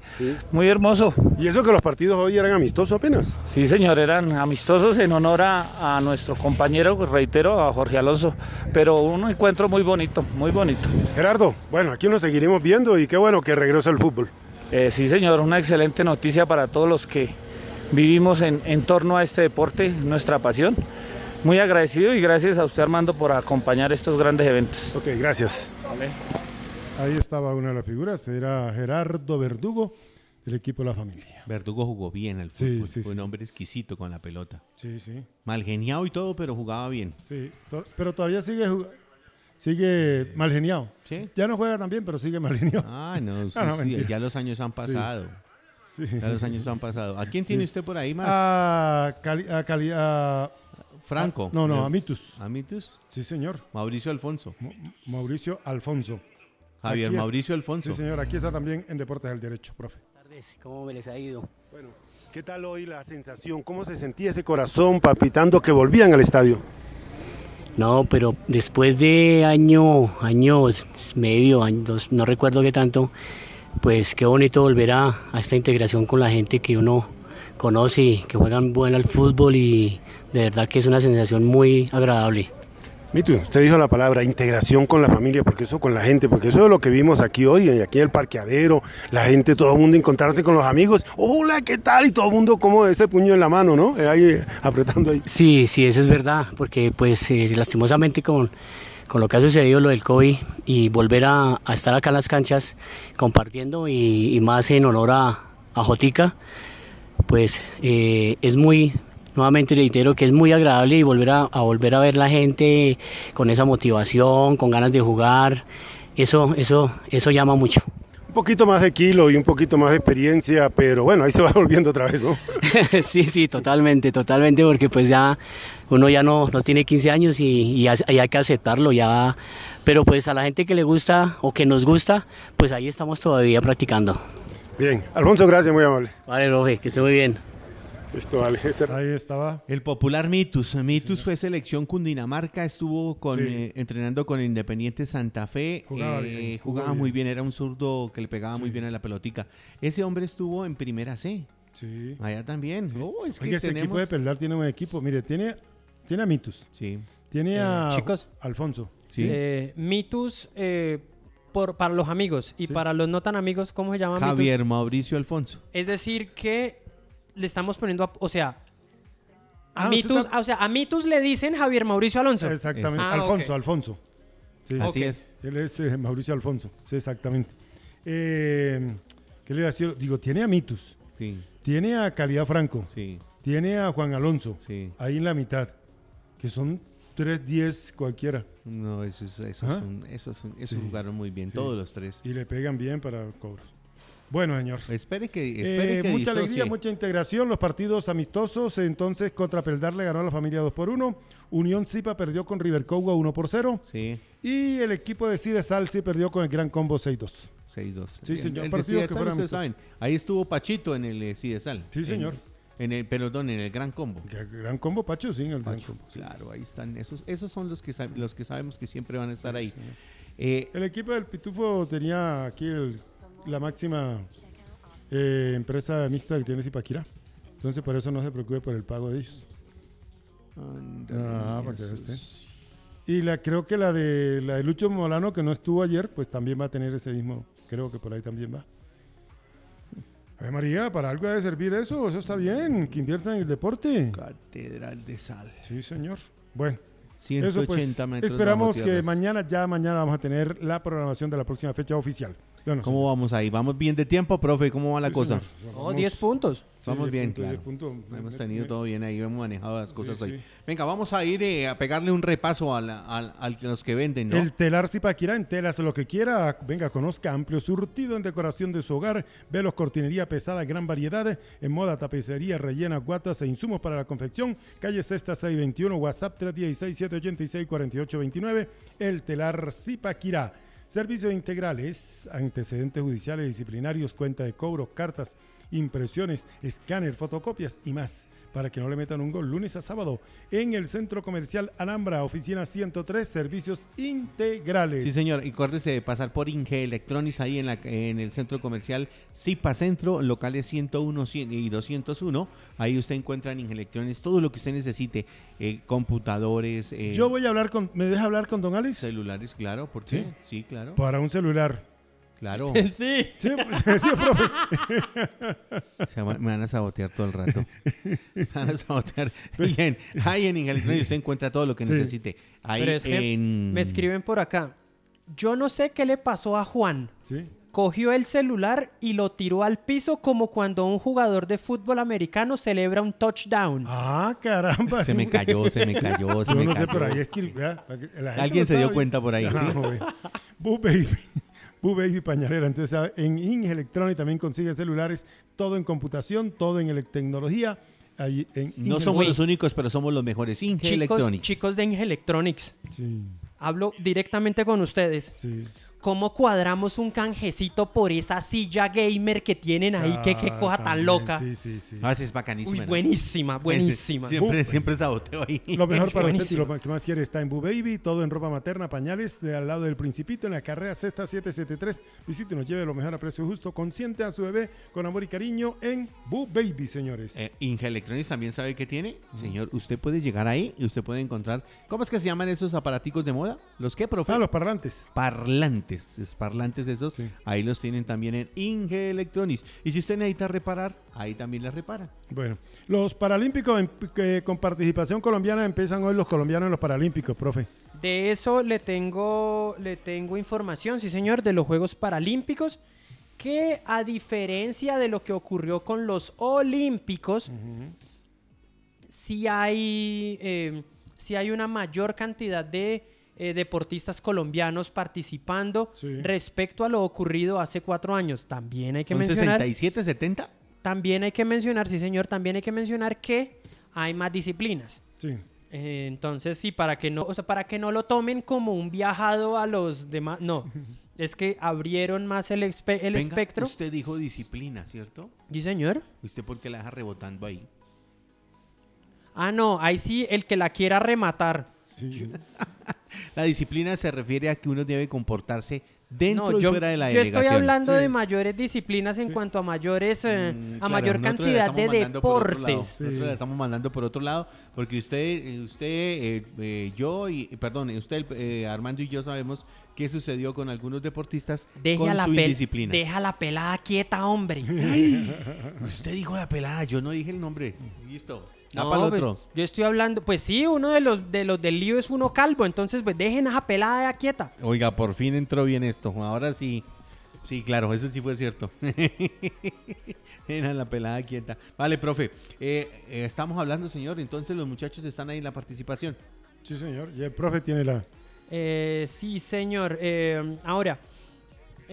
muy hermoso. Y eso que los partidos hoy eran amistosos apenas. Sí, señor, eran amistosos en honor a, a nuestro compañero, reitero, a Jorge Alonso, pero un encuentro muy bonito, muy bonito. Gerardo, bueno, aquí nos seguiremos viendo y qué bueno que regresa el fútbol. Eh, sí, señor, una excelente noticia para todos los que vivimos en, en torno a este deporte, nuestra pasión. Muy agradecido y gracias a usted, Armando, por acompañar estos grandes eventos. Ok, gracias. Ahí estaba una de las figuras, era Gerardo Verdugo, del equipo de la familia. Verdugo jugó bien al fútbol. sí, Fue un hombre exquisito con la pelota. Sí, sí, Mal geniado y todo, pero jugaba bien. sí. To- Pero todavía sigue, jug- sigue mal geniado. Sí. Ya no juega tan bien, pero sigue mal geniado. Ah, no, sí, Ah, no, sí, mentira. ya los años han pasado. Sí. Ya los años han pasado. ¿A quién tiene usted por ahí más? A Cali, a Cali- a- Franco. No, no, a Mitus. Amitus. Sí, señor. Mauricio Alfonso. Mauricio Alfonso. Javier Aquí es- Mauricio Alfonso. Sí, señor. Aquí está también en Deportes del Derecho, profe. pues, ¿cómo me les ha ido? Bueno, ¿qué tal hoy la sensación? ¿Cómo se sentía ese corazón palpitando que volvían al estadio? No, pero después de año, años, medio, años, no recuerdo qué tanto, pues qué bonito volver a, a esta integración con la gente que uno conoce y que juegan bueno al fútbol y de verdad que es una sensación muy agradable. Usted dijo la palabra integración con la familia, porque eso con la gente, porque eso es lo que vimos aquí hoy, aquí en el parqueadero, la gente, todo el mundo encontrarse con los amigos, hola, ¿qué tal? Y todo el mundo como ese puño en la mano, ¿no? Eh, Ahí eh, apretando ahí. Sí, sí, eso es verdad, porque pues eh, lastimosamente con, con lo que ha sucedido lo del COVID y volver a, estar acá en las canchas compartiendo y, más en honor a, Jotica, pues es muy, nuevamente reitero que es muy agradable y volver a, a volver a ver la gente con esa motivación, con ganas de jugar, eso, eso, eso llama mucho. Un poquito más de kilo y un poquito más de experiencia, pero bueno, ahí se va volviendo otra vez, ¿no? sí, sí, totalmente, totalmente, porque pues ya uno ya no, no tiene 15 años y, y hay que aceptarlo ya. Pero pues a la gente que le gusta o que nos gusta, pues ahí estamos todavía practicando. Bien, Alfonso, gracias, muy amable. Vale, profe, que esté muy bien. Esto vale. Ahí estaba. El popular Mitus. Mitus fue selección Cundinamarca, estuvo con, Sí. eh, entrenando con Independiente Santa Fe. Jugaba eh, bien, jugó jugaba bien. muy bien, era un zurdo que le pegaba muy bien a la pelotica. Ese hombre estuvo en primera C. Sí. Allá también. Oh, es que ese equipo de Peldar tiene un equipo. Mire, tiene, tiene a Mitus, Sí. tiene Eh, a chicos. Alfonso. Sí. Eh, Mitus, eh, por, para los amigos y Sí. para los no tan amigos, ¿cómo se llama Mitus? Javier Mauricio Alfonso. Es decir, que le estamos poniendo, a- o sea, a Ah, Mitus, está- o sea, a Mitus le dicen Javier Mauricio Alonso. Exactamente. Ah, Alfonso. Alfonso. Sí. Así Ok. es. Él es eh, Mauricio Alfonso. Sí, exactamente. Eh, ¿Qué le decía? Digo, tiene a Mitus, Sí, tiene a Calidad Franco, sí, tiene a Juan Alonso, sí. ahí en la mitad, que son 3-10 cualquiera. No, esos, esos, Ajá. son- esos, son- esos Sí, jugaron muy bien, sí. todos los tres. Y le pegan bien para cobros. Bueno, señor. Espere que, espere Eh, que mucha disocie. alegría, mucha integración, los partidos amistosos. Entonces, contra Peldar le ganó a la familia 2 por 1. Unión Zipa perdió con River Cogua 1 por 0. Sí, Y el equipo de Cide Salsi perdió con el Gran Combo 6-2. 6-2. Sí, señor, el de partidos que fueron saben. Ahí estuvo Pachito en el eh, Cidesal. Sí, En- señor. En, el, perdón, en el Gran Combo. Gran Combo Pacho, sí, el Gran Combo. sí. Claro, ahí están. Esos, esos son los que, los que sabemos que siempre van a estar ahí. Eh, El equipo del Pitufo tenía aquí el- la máxima eh, empresa mixta que tiene Zipaquirá. Entonces, por eso no se preocupe por el pago de ellos. Ah, para que esté. Y la creo que la de la de Lucho Molano, que no estuvo ayer, pues también va a tener ese mismo. Creo que por ahí también va. A ver, María, para algo ha de servir eso. Eso está bien. Que inviertan en el deporte. Catedral de Sal. Sí, señor. Bueno, 180 eso pues. metros Esperamos que mañana, ya mañana vamos a tener la programación de la próxima fecha oficial. ¿Cómo vamos ahí? ¿Vamos bien de tiempo, profe? ¿Cómo va la sí, cosa? señor. Oh, Vamos- 10 puntos. Vamos 10 bien, puntos, 10 claro. puntos. Hemos Me- tenido me- todo bien ahí, hemos manejado las cosas sí. hoy. Venga, vamos a ir eh, a pegarle un repaso a, la- a los que venden, ¿no? El telar Zipaquirá en telas, lo que quiera. Venga, conozca amplio surtido en decoración de su hogar. Velos, cortinería pesada, gran variedad. En moda, tapicería, rellena, guatas e insumos para la confección. Calle Sexta 621, WhatsApp 316-786-4829. El telar Zipaquirá. Servicios integrales, antecedentes judiciales, disciplinarios, cuenta de cobro, cartas, impresiones, escáner, fotocopias y más. Para que no le metan un gol lunes a sábado en el Centro Comercial Alhambra, oficina 103, servicios integrales. Sí, señor. Y acuérdese de pasar por Inge Electronics ahí en, la, en el centro comercial Zipa Centro, locales 101 100 y 201. Ahí usted encuentra en Inge Electronics todo lo que usted necesite. eh, computadores, eh, Yo voy a hablar con, ¿me deja hablar con Don Alex? celulares, claro. ¿Por ¿Sí? qué? Sí, claro. Para un celular. Claro. sí. Sí, pues, sí, profe. O sea, me van a sabotear todo el rato. Me van a sabotear. Bien, ahí en Inge Electronics usted encuentra todo lo que Pues Sí. necesite. Ahí Pero es que en... me escriben por acá. Yo no sé qué le pasó a Juan. Sí. Cogió el celular y lo tiró al piso como cuando un jugador de fútbol americano celebra un touchdown. Ah, caramba. Se me cayó, se me cayó, se Yo me no sé, cayó. pero ahí es que... la gente Alguien se dio cuenta por ahí, Ah, ¿sí? Boo Baby. Boo Baby Pañalera. Entonces, ¿sabe? en Inge Electronic también consigue celulares, todo en computación, todo en tecnología. Ahí en No Inge- somos los únicos, pero somos los mejores. Inge chicos, Electronics. chicos de Inge Electronics, Sí, hablo directamente con ustedes. sí. ¿Cómo cuadramos un canjecito por esa silla gamer que tienen ahí? ¿Qué, qué Ah, cosa tan loca? Sí, sí, sí. Ah, sí, es bacanísimo. Uy, ¿no? buenísima, buenísima. Siempre, siempre saboteo ahí. Lo mejor para usted y lo que más quiere está en Boo Baby, todo en ropa materna, pañales, de al lado del Principito, en la carrera Z773. Visite y nos lleve lo mejor a precio justo. Consiente a su bebé con amor y cariño en Boo Baby, señores. Eh, Inge Electronics también sabe que tiene. Señor, usted puede llegar ahí y usted puede encontrar. ¿Cómo es que se llaman esos aparaticos de moda? ¿Los qué, profe? ah, los parlantes. parlantes, es parlantes esos, Sí. ahí los tienen también en Inge Electronics. Y si usted necesita reparar, ahí también les repara. Bueno, los Paralímpicos con participación colombiana empiezan hoy los colombianos en los Paralímpicos, profe. De eso le tengo, le tengo información, sí señor, de los Juegos Paralímpicos, que a diferencia de lo que ocurrió con los Olímpicos, sí hay, eh, sí hay una mayor cantidad de eh, deportistas colombianos participando Sí. respecto a lo ocurrido hace cuatro años. También hay que ¿Son mencionar... 67, 70? También hay que mencionar, sí señor, también hay que mencionar que hay más disciplinas. Sí. Eh, entonces sí, para que no, o sea, para que no lo tomen como un viajado a los demás, no, es que abrieron más el, espe- el Venga, espectro. Usted dijo disciplina, ¿cierto? Sí señor. ¿Usted por qué la deja rebotando ahí? Ah no, ahí sí el que la quiera rematar. sí. La disciplina se refiere a que uno debe comportarse dentro no, y yo, fuera de la yo delegación. estoy hablando Sí. de mayores disciplinas en Sí. cuanto a mayores, eh, Mm, a claro, mayor cantidad de deportes. Sí. Nosotros la estamos mandando por otro lado, porque usted, usted, eh, eh, yo y, perdón, usted, eh, Armando y yo sabemos qué sucedió con algunos deportistas Deja con la, su indisciplina. deja la pelada quieta, hombre. Usted dijo la pelada, yo no dije el nombre. Listo. No, Tapa el pues, otro. yo estoy hablando, pues sí, uno de los de los del lío es uno calvo, entonces pues dejen esa pelada quieta. Oiga, por fin entró bien esto. Ahora sí. Sí, claro, eso sí fue cierto. Era la pelada quieta. Vale, profe. eh, eh, estamos hablando, señor. Entonces los muchachos están ahí en la participación. Sí, señor. Y el profe tiene la... Eh, sí, señor. Eh, ahora,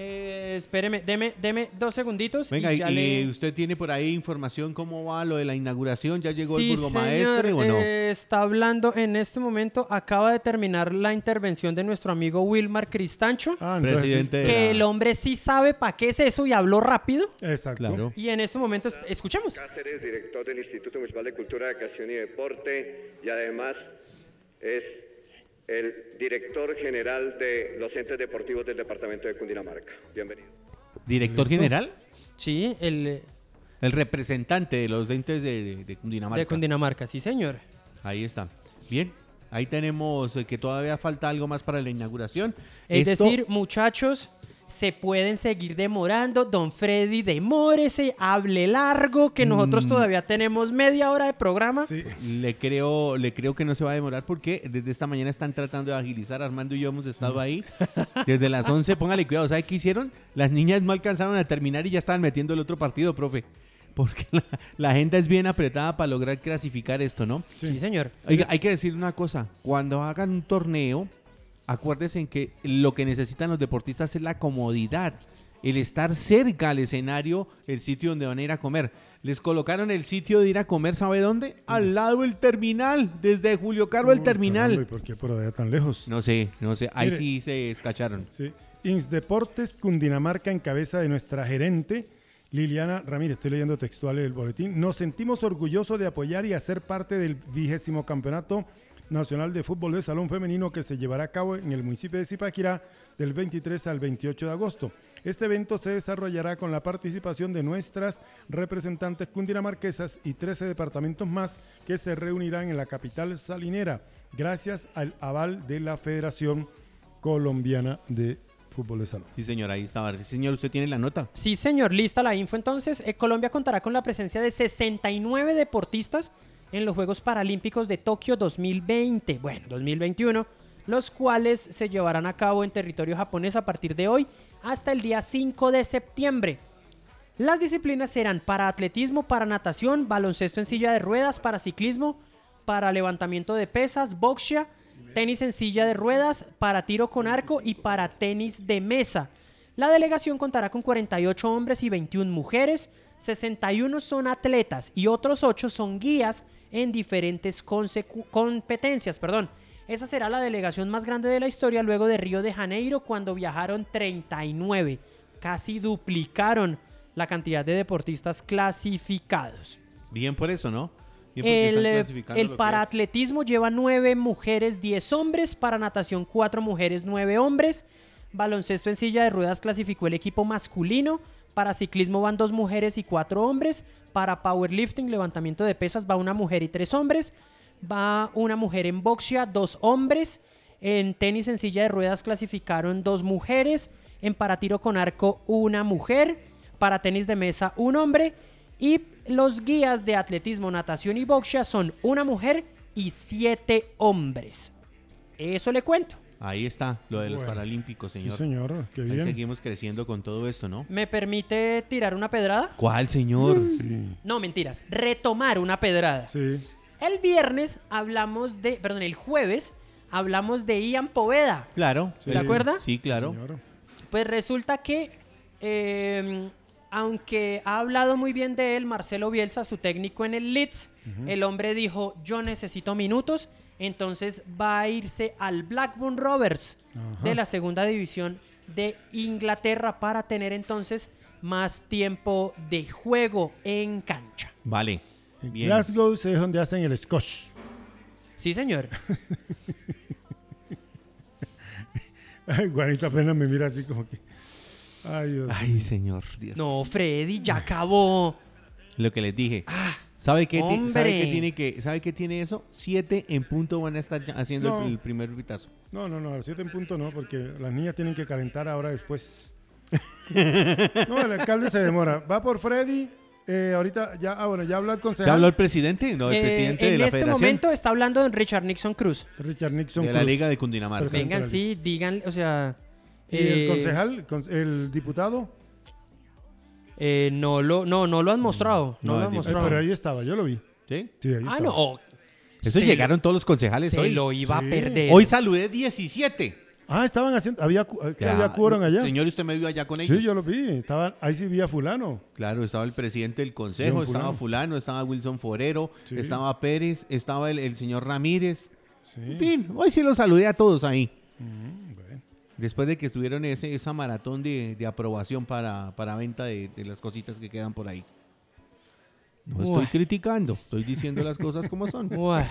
eh, espéreme, deme, deme dos segunditos. Venga, y, ya y le- usted tiene por ahí información cómo va lo de la inauguración. ¿Ya llegó Sí, el burgomaestre señor, o no? eh, está hablando en este momento, acaba de terminar la intervención de nuestro amigo Wilmar Cristancho, Ah. Presidente de que el hombre sí sabe para qué es eso y habló rápido. Exacto. Claro. Y en este momento, es- escuchemos. Cáceres, director del Instituto Municipal de Cultura, Educación y Deporte, y además es el director general de los entes deportivos del departamento de Cundinamarca. Bienvenido. ¿Director general? Sí, el eh, El representante de los dentes de, de- de Cundinamarca. de Cundinamarca, sí, señor. Ahí está. Bien. Ahí tenemos eh, que todavía falta algo más para la inauguración. Es Esto- decir, muchachos, se pueden seguir demorando. Don Freddy, demórese, hable largo, que nosotros Mm. todavía tenemos media hora de programa. Sí. Le creo, le creo que no se va a demorar porque desde esta mañana están tratando de agilizar. Armando y yo hemos estado ahí desde las 11. Póngale cuidado. ¿Sabe qué hicieron? Las niñas no alcanzaron a terminar y ya estaban metiendo el otro partido, profe. Porque la, la agenda es bien apretada para lograr clasificar esto, ¿no? Sí, señor. Oiga, hay que decir una cosa. Cuando hagan un torneo, acuérdense en que lo que necesitan los deportistas es la comodidad. El estar cerca al escenario, el sitio donde van a ir a comer. Les colocaron el sitio de ir a comer, ¿sabe dónde? Al lado del terminal, desde Julio al Uy, terminal. caramba, ¿Y por qué por allá tan lejos? No sé, no sé. Ahí Mire. sí se escacharon. Sí. Deportes Cundinamarca en cabeza de nuestra gerente Liliana Ramírez. Estoy leyendo textual el boletín. Nos sentimos orgullosos de apoyar y hacer parte del vigésimo campeonato nacional de fútbol de salón femenino que se llevará a cabo en el municipio de Zipaquirá del 23 al 28 de agosto. Este evento se desarrollará con la participación de nuestras representantes cundinamarquesas y 13 departamentos más que se reunirán en la capital salinera gracias al aval de la Federación Colombiana de Fútbol de Salón. Sí, señor, ahí estaba. Sí, señor, usted tiene la nota. Sí, señor, lista la info. Entonces, eh, Colombia contará con la presencia de 69 deportistas en los Juegos Paralímpicos de Tokio 2020, bueno, 2021, los cuales se llevarán a cabo en territorio japonés a partir de hoy hasta el día 5 de septiembre. Las disciplinas serán para atletismo, para natación, baloncesto en silla de ruedas, para ciclismo, para levantamiento de pesas, boxea, tenis en silla de ruedas, para tiro con arco y para tenis de mesa. La delegación contará con 48 hombres y 21 mujeres, 61 son atletas y otros 8 son guías en diferentes competencias. Perdón. Esa será la delegación más grande de la historia luego de Río de Janeiro cuando viajaron 39. Casi duplicaron la cantidad de deportistas clasificados. Bien por eso, ¿no? El, eh, el para atletismo lleva 9 mujeres, 10 hombres. Para natación, 4 mujeres, 9 hombres. Baloncesto en silla de ruedas clasificó el equipo masculino. Para ciclismo van 2 mujeres y 4 hombres. Para powerlifting, levantamiento de pesas, va una mujer y 3 hombres. Va una mujer en boxea, 2 hombres. En tenis en silla de ruedas clasificaron 2 mujeres. En para tiro con arco, una mujer. Para tenis de mesa, un hombre. Y los guías de atletismo, natación y boxea son una mujer y siete hombres. Eso le cuento. Ahí está, lo de los Bueno. Paralímpicos, Sí, señor. señor, qué Ahí bien. seguimos creciendo con todo esto, ¿no? ¿Me permite tirar una pedrada? ¿Cuál, señor? No, mentiras. Retomar una pedrada. Sí. El viernes hablamos de, perdón, el jueves hablamos de Ian Poveda. Claro. ¿Se sí. acuerda? Sí, claro. señor. Pues resulta que, eh, aunque ha hablado muy bien de él, Marcelo Bielsa, su técnico en el Leeds, el hombre dijo, yo necesito minutos, entonces va a irse al Blackburn Rovers de la segunda división de Inglaterra para tener entonces más tiempo de juego en cancha. Vale. En Bien. Glasgow es donde hacen el Scotch. Sí, señor. Ay, Juanita apenas me mira así como que. Ay, Dios. Ay, señor. Dios. No, Freddy, ya acabó. Lo que les dije. ¿Sabe qué, ti- ¿Sabe qué tiene que, ¿Sabe qué tiene eso? Siete en punto van a estar ya haciendo No. el, el primer pitazo. No, no, no, 7 en punto no, porque las niñas tienen que calentar ahora después. no, el alcalde se demora. Va por Freddy. eh, ahorita ya, ah, bueno, ya habló el ¿Ya concejal. habló el presidente? No, el Eh, presidente en de la este federación. momento está hablando de Richard Nixon Cruz. Richard Nixon de la Cruz. Liga de Cundinamarca. Vengan, sí, digan, o sea... Y el eh, concejal, con- el diputado. Eh, no, lo, no, no lo han mostrado. No, No, lo han Eh, mostrado. pero ahí estaba, yo lo vi. ¿Sí? Sí, ahí ah, estaba. no. Eso Se llegaron todos los concejales Se hoy. lo iba Sí. a perder. Hoy saludé 17. Ah, estaban haciendo. Había, eh, que Ya, había allá. Señor, ¿usted me vio allá con ellos? Sí, yo lo vi. Estaban, ahí sí vi a Fulano. Claro, estaba el presidente del consejo, estaba Fulano. Fulano, estaba Wilson Forero, Sí. estaba Pérez, estaba el, el señor Ramírez. Sí. En fin, hoy sí los saludé a todos ahí. Mm, bueno. Después de que estuvieron ese, esa maratón de, de aprobación para, para venta de, de las cositas que quedan por ahí. No estoy criticando, estoy diciendo las cosas como son. Uy.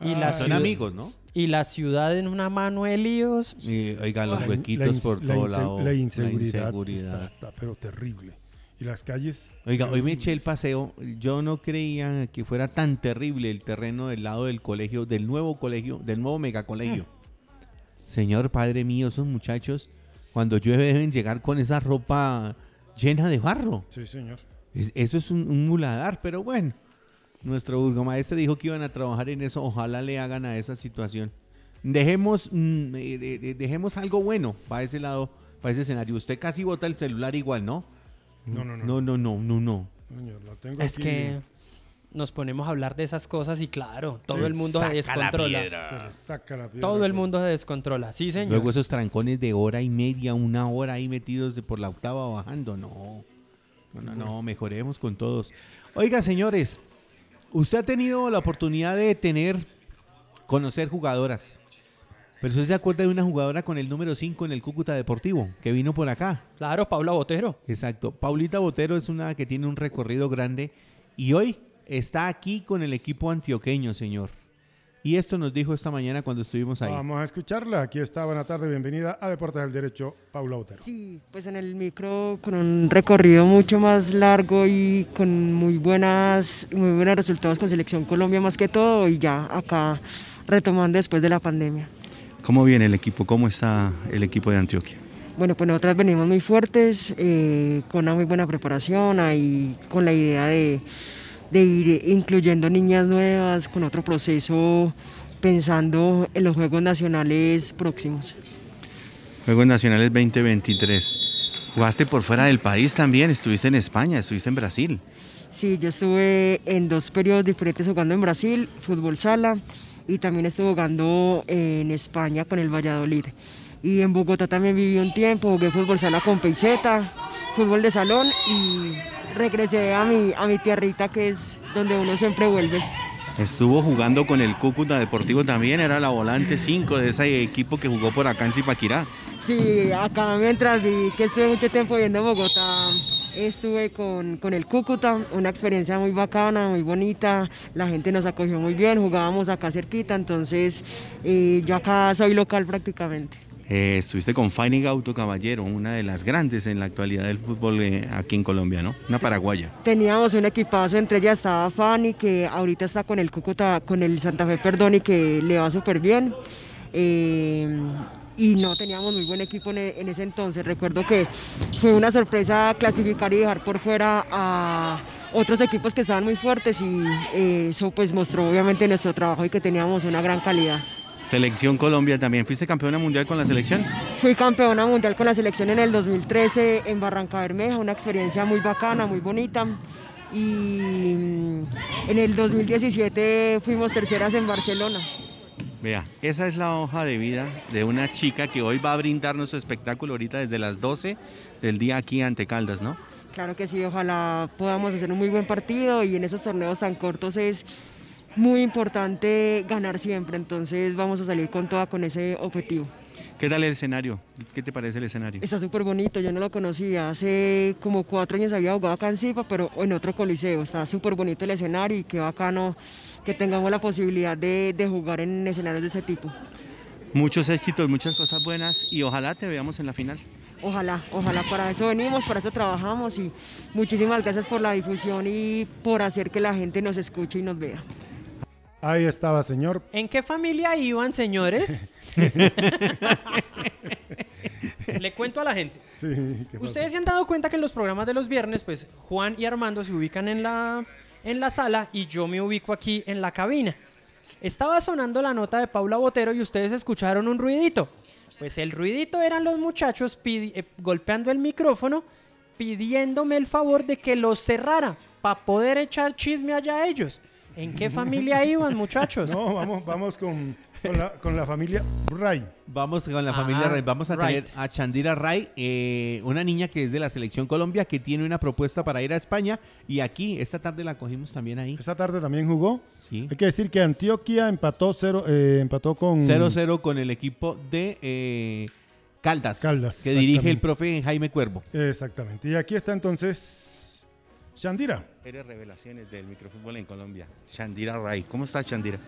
Y la, Son ciudad, amigos, ¿no? y la ciudad en una mano de líos. Y, oiga, los La- huequitos la por la todo lado. La inseguridad, inseguridad. Está, está, pero terrible. Y las calles. Oiga, hoy me eché el paseo. Yo no creía que fuera tan terrible el terreno del lado del colegio, del nuevo colegio, del nuevo megacolegio. Señor Padre mío, esos muchachos, cuando llueve deben llegar con esa ropa llena de barro. Sí, señor. Es- eso es un, un muladar, pero bueno. Nuestro burgomaestre dijo que iban a trabajar en eso. Ojalá le hagan a esa situación. Dejemos, mm, eh, de- de- dejemos algo bueno para ese lado, para ese escenario. Usted casi bota el celular igual, ¿no? No, no, no. No, no, no, no, no. Señor, lo tengo Es aquí. que nos ponemos a hablar de esas cosas y claro, todo Sí, el mundo se la descontrola. Se saca la piedra, Todo el pues. mundo se descontrola. Sí, señor. Luego esos trancones de hora y media, una hora ahí metidos de por la octava bajando. No, no, no, no, mejoremos con todos. Oiga, señores, usted ha tenido la oportunidad de tener, conocer jugadoras. Pero usted se acuerda de una jugadora con el número 5 en el Cúcuta Deportivo, que vino por acá. Claro, Paula Botero. Exacto. Paulita Botero es una que tiene un recorrido grande y hoy está aquí con el equipo antioqueño, señor. Y esto nos dijo esta mañana cuando estuvimos ahí. Vamos a escucharla. Aquí está. Buena tarde. Bienvenida a Deportes del Derecho, Paula Otero. Sí, pues en el micro con un recorrido mucho más largo y con muy buenas muy buenos resultados con Selección Colombia más que todo y ya acá retomando después de la pandemia. ¿Cómo viene el equipo? ¿Cómo está el equipo de Antioquia? Bueno, pues nosotras venimos muy fuertes, eh, con una muy buena preparación, ahí con la idea de, de ir incluyendo niñas nuevas, con otro proceso, pensando en los Juegos Nacionales próximos. Juegos Nacionales 2023. Jugaste por fuera del país también, estuviste en España, estuviste en Brasil. Sí, yo estuve en dos periodos diferentes jugando en Brasil, fútbol sala, y también estuve jugando en España con el Valladolid. Y en Bogotá también viví un tiempo, jugué fútbol sala con Peiseta, fútbol de salón y regresé a mi, a mi tierrita que es donde uno siempre vuelve. Estuvo jugando con el Cúcuta Deportivo también, era la volante 5 de ese equipo que jugó por acá en Zipaquirá. Sí, acá mientras viví que estuve mucho tiempo viviendo en Bogotá, estuve con, con el Cúcuta, una experiencia muy bacana, muy bonita, la gente nos acogió muy bien, jugábamos acá cerquita, entonces eh, yo acá soy local prácticamente. Eh, estuviste con Fanny Gauto Caballero, una de las grandes en la actualidad del fútbol eh, aquí en Colombia, ¿no? Una paraguaya. Teníamos un equipazo, entre ellas estaba Fanny, que ahorita está con el Cúcuta, con el Santa Fe, perdón, y que le va súper bien. Eh, y no teníamos muy buen equipo en, e- en ese entonces. Recuerdo que fue una sorpresa clasificar y dejar por fuera a otros equipos que estaban muy fuertes y eso pues mostró obviamente nuestro trabajo y que teníamos una gran calidad. Selección Colombia también. ¿Fuiste campeona mundial con la selección? Fui campeona mundial con la selección en el 2013 en Barranca Bermeja, una experiencia muy bacana, muy bonita. Y mm, en el 2017 fuimos terceras en Barcelona. Vea, esa es la hoja de vida de una chica que hoy va a brindarnos su espectáculo ahorita desde las 12 del día aquí ante Caldas, ¿no? Claro que sí, ojalá podamos hacer un muy buen partido y en esos torneos tan cortos es muy importante ganar siempre, entonces vamos a salir con toda con ese objetivo. ¿Qué tal el escenario? ¿Qué te parece el escenario? Está súper bonito, yo no lo conocía, hace como cuatro años había jugado acá en Zipa, pero en otro coliseo, está súper bonito el escenario y qué bacano que tengamos la posibilidad de, de jugar en escenarios de ese tipo. Muchos éxitos, muchas cosas buenas y ojalá te veamos en la final. Ojalá, ojalá, para eso venimos, para eso trabajamos y muchísimas gracias por la difusión y por hacer que la gente nos escuche y nos vea. Ahí estaba, señor. ¿En qué familia iban, señores? Le cuento a la gente. Sí. Ustedes se han dado cuenta que en los programas de los viernes, pues Juan y Armando se ubican en la, en la sala y yo me ubico aquí en la cabina. Estaba sonando la nota de Paula Botero y ustedes escucharon un ruidito. Pues el ruidito eran los muchachos eh, golpeando el micrófono pidiéndome el favor de que los cerrara para poder echar chisme allá a ellos. ¿En qué familia iban, muchachos? No, vamos, vamos con, con la, con la familia Ray. Vamos con la familia Ray. Vamos a tener a Chandira Ray, eh, una niña que es de la selección Colombia, que tiene una propuesta para ir a España. Y aquí, esta tarde la cogimos también ahí. Esta tarde también jugó. Sí. Hay que decir que Antioquia empató, cero, eh, empató con 0-0 con el equipo de eh, Caldas, Caldas, que dirige el profe Jaime Cuervo. Exactamente. Y aquí está entonces Shandira. Eres revelaciones del microfútbol en Colombia. Shandira Ray. ¿Cómo estás, Shandira?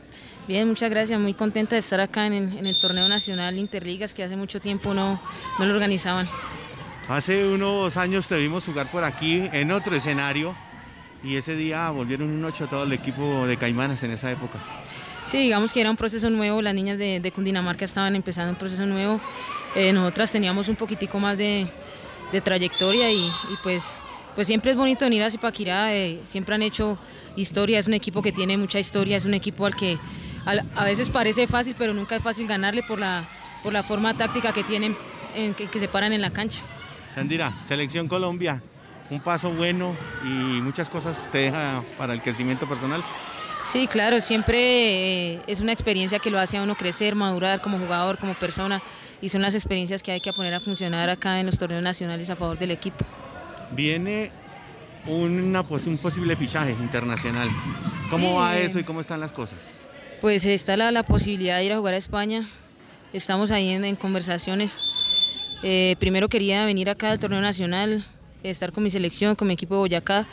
Bien, muchas gracias. Muy contenta de estar acá en el, en el torneo nacional Interligas que hace mucho tiempo no, no lo organizaban. Hace unos años te vimos jugar por aquí en otro escenario y ese día volvieron un 8 todo el equipo de Caimanas en esa época. Sí, digamos que era un proceso nuevo. Las niñas de, de Cundinamarca estaban empezando un proceso nuevo. Eh, nosotras teníamos un poquitico más de, de trayectoria y, y pues, pues siempre es bonito venir a Zipaquirá. eh, siempre han hecho historia. Es un equipo que tiene mucha historia. Es un equipo al que a veces parece fácil, pero nunca es fácil ganarle por la, por la forma táctica que tienen, en que, que se paran en la cancha. Shandira, Selección Colombia, un paso bueno y muchas cosas te deja para el crecimiento personal. Sí, claro, siempre eh, es una experiencia que lo hace a uno crecer, madurar como jugador, como persona, y son las experiencias que hay que poner a funcionar acá en los torneos nacionales a favor del equipo. Viene una, pues, un posible fichaje internacional. ¿Cómo Sí, va eso y cómo están las cosas? Pues está la, la posibilidad de ir a jugar a España, estamos ahí en, en conversaciones. Eh, primero quería venir acá al torneo nacional, estar con mi selección, con mi equipo de Boyacá,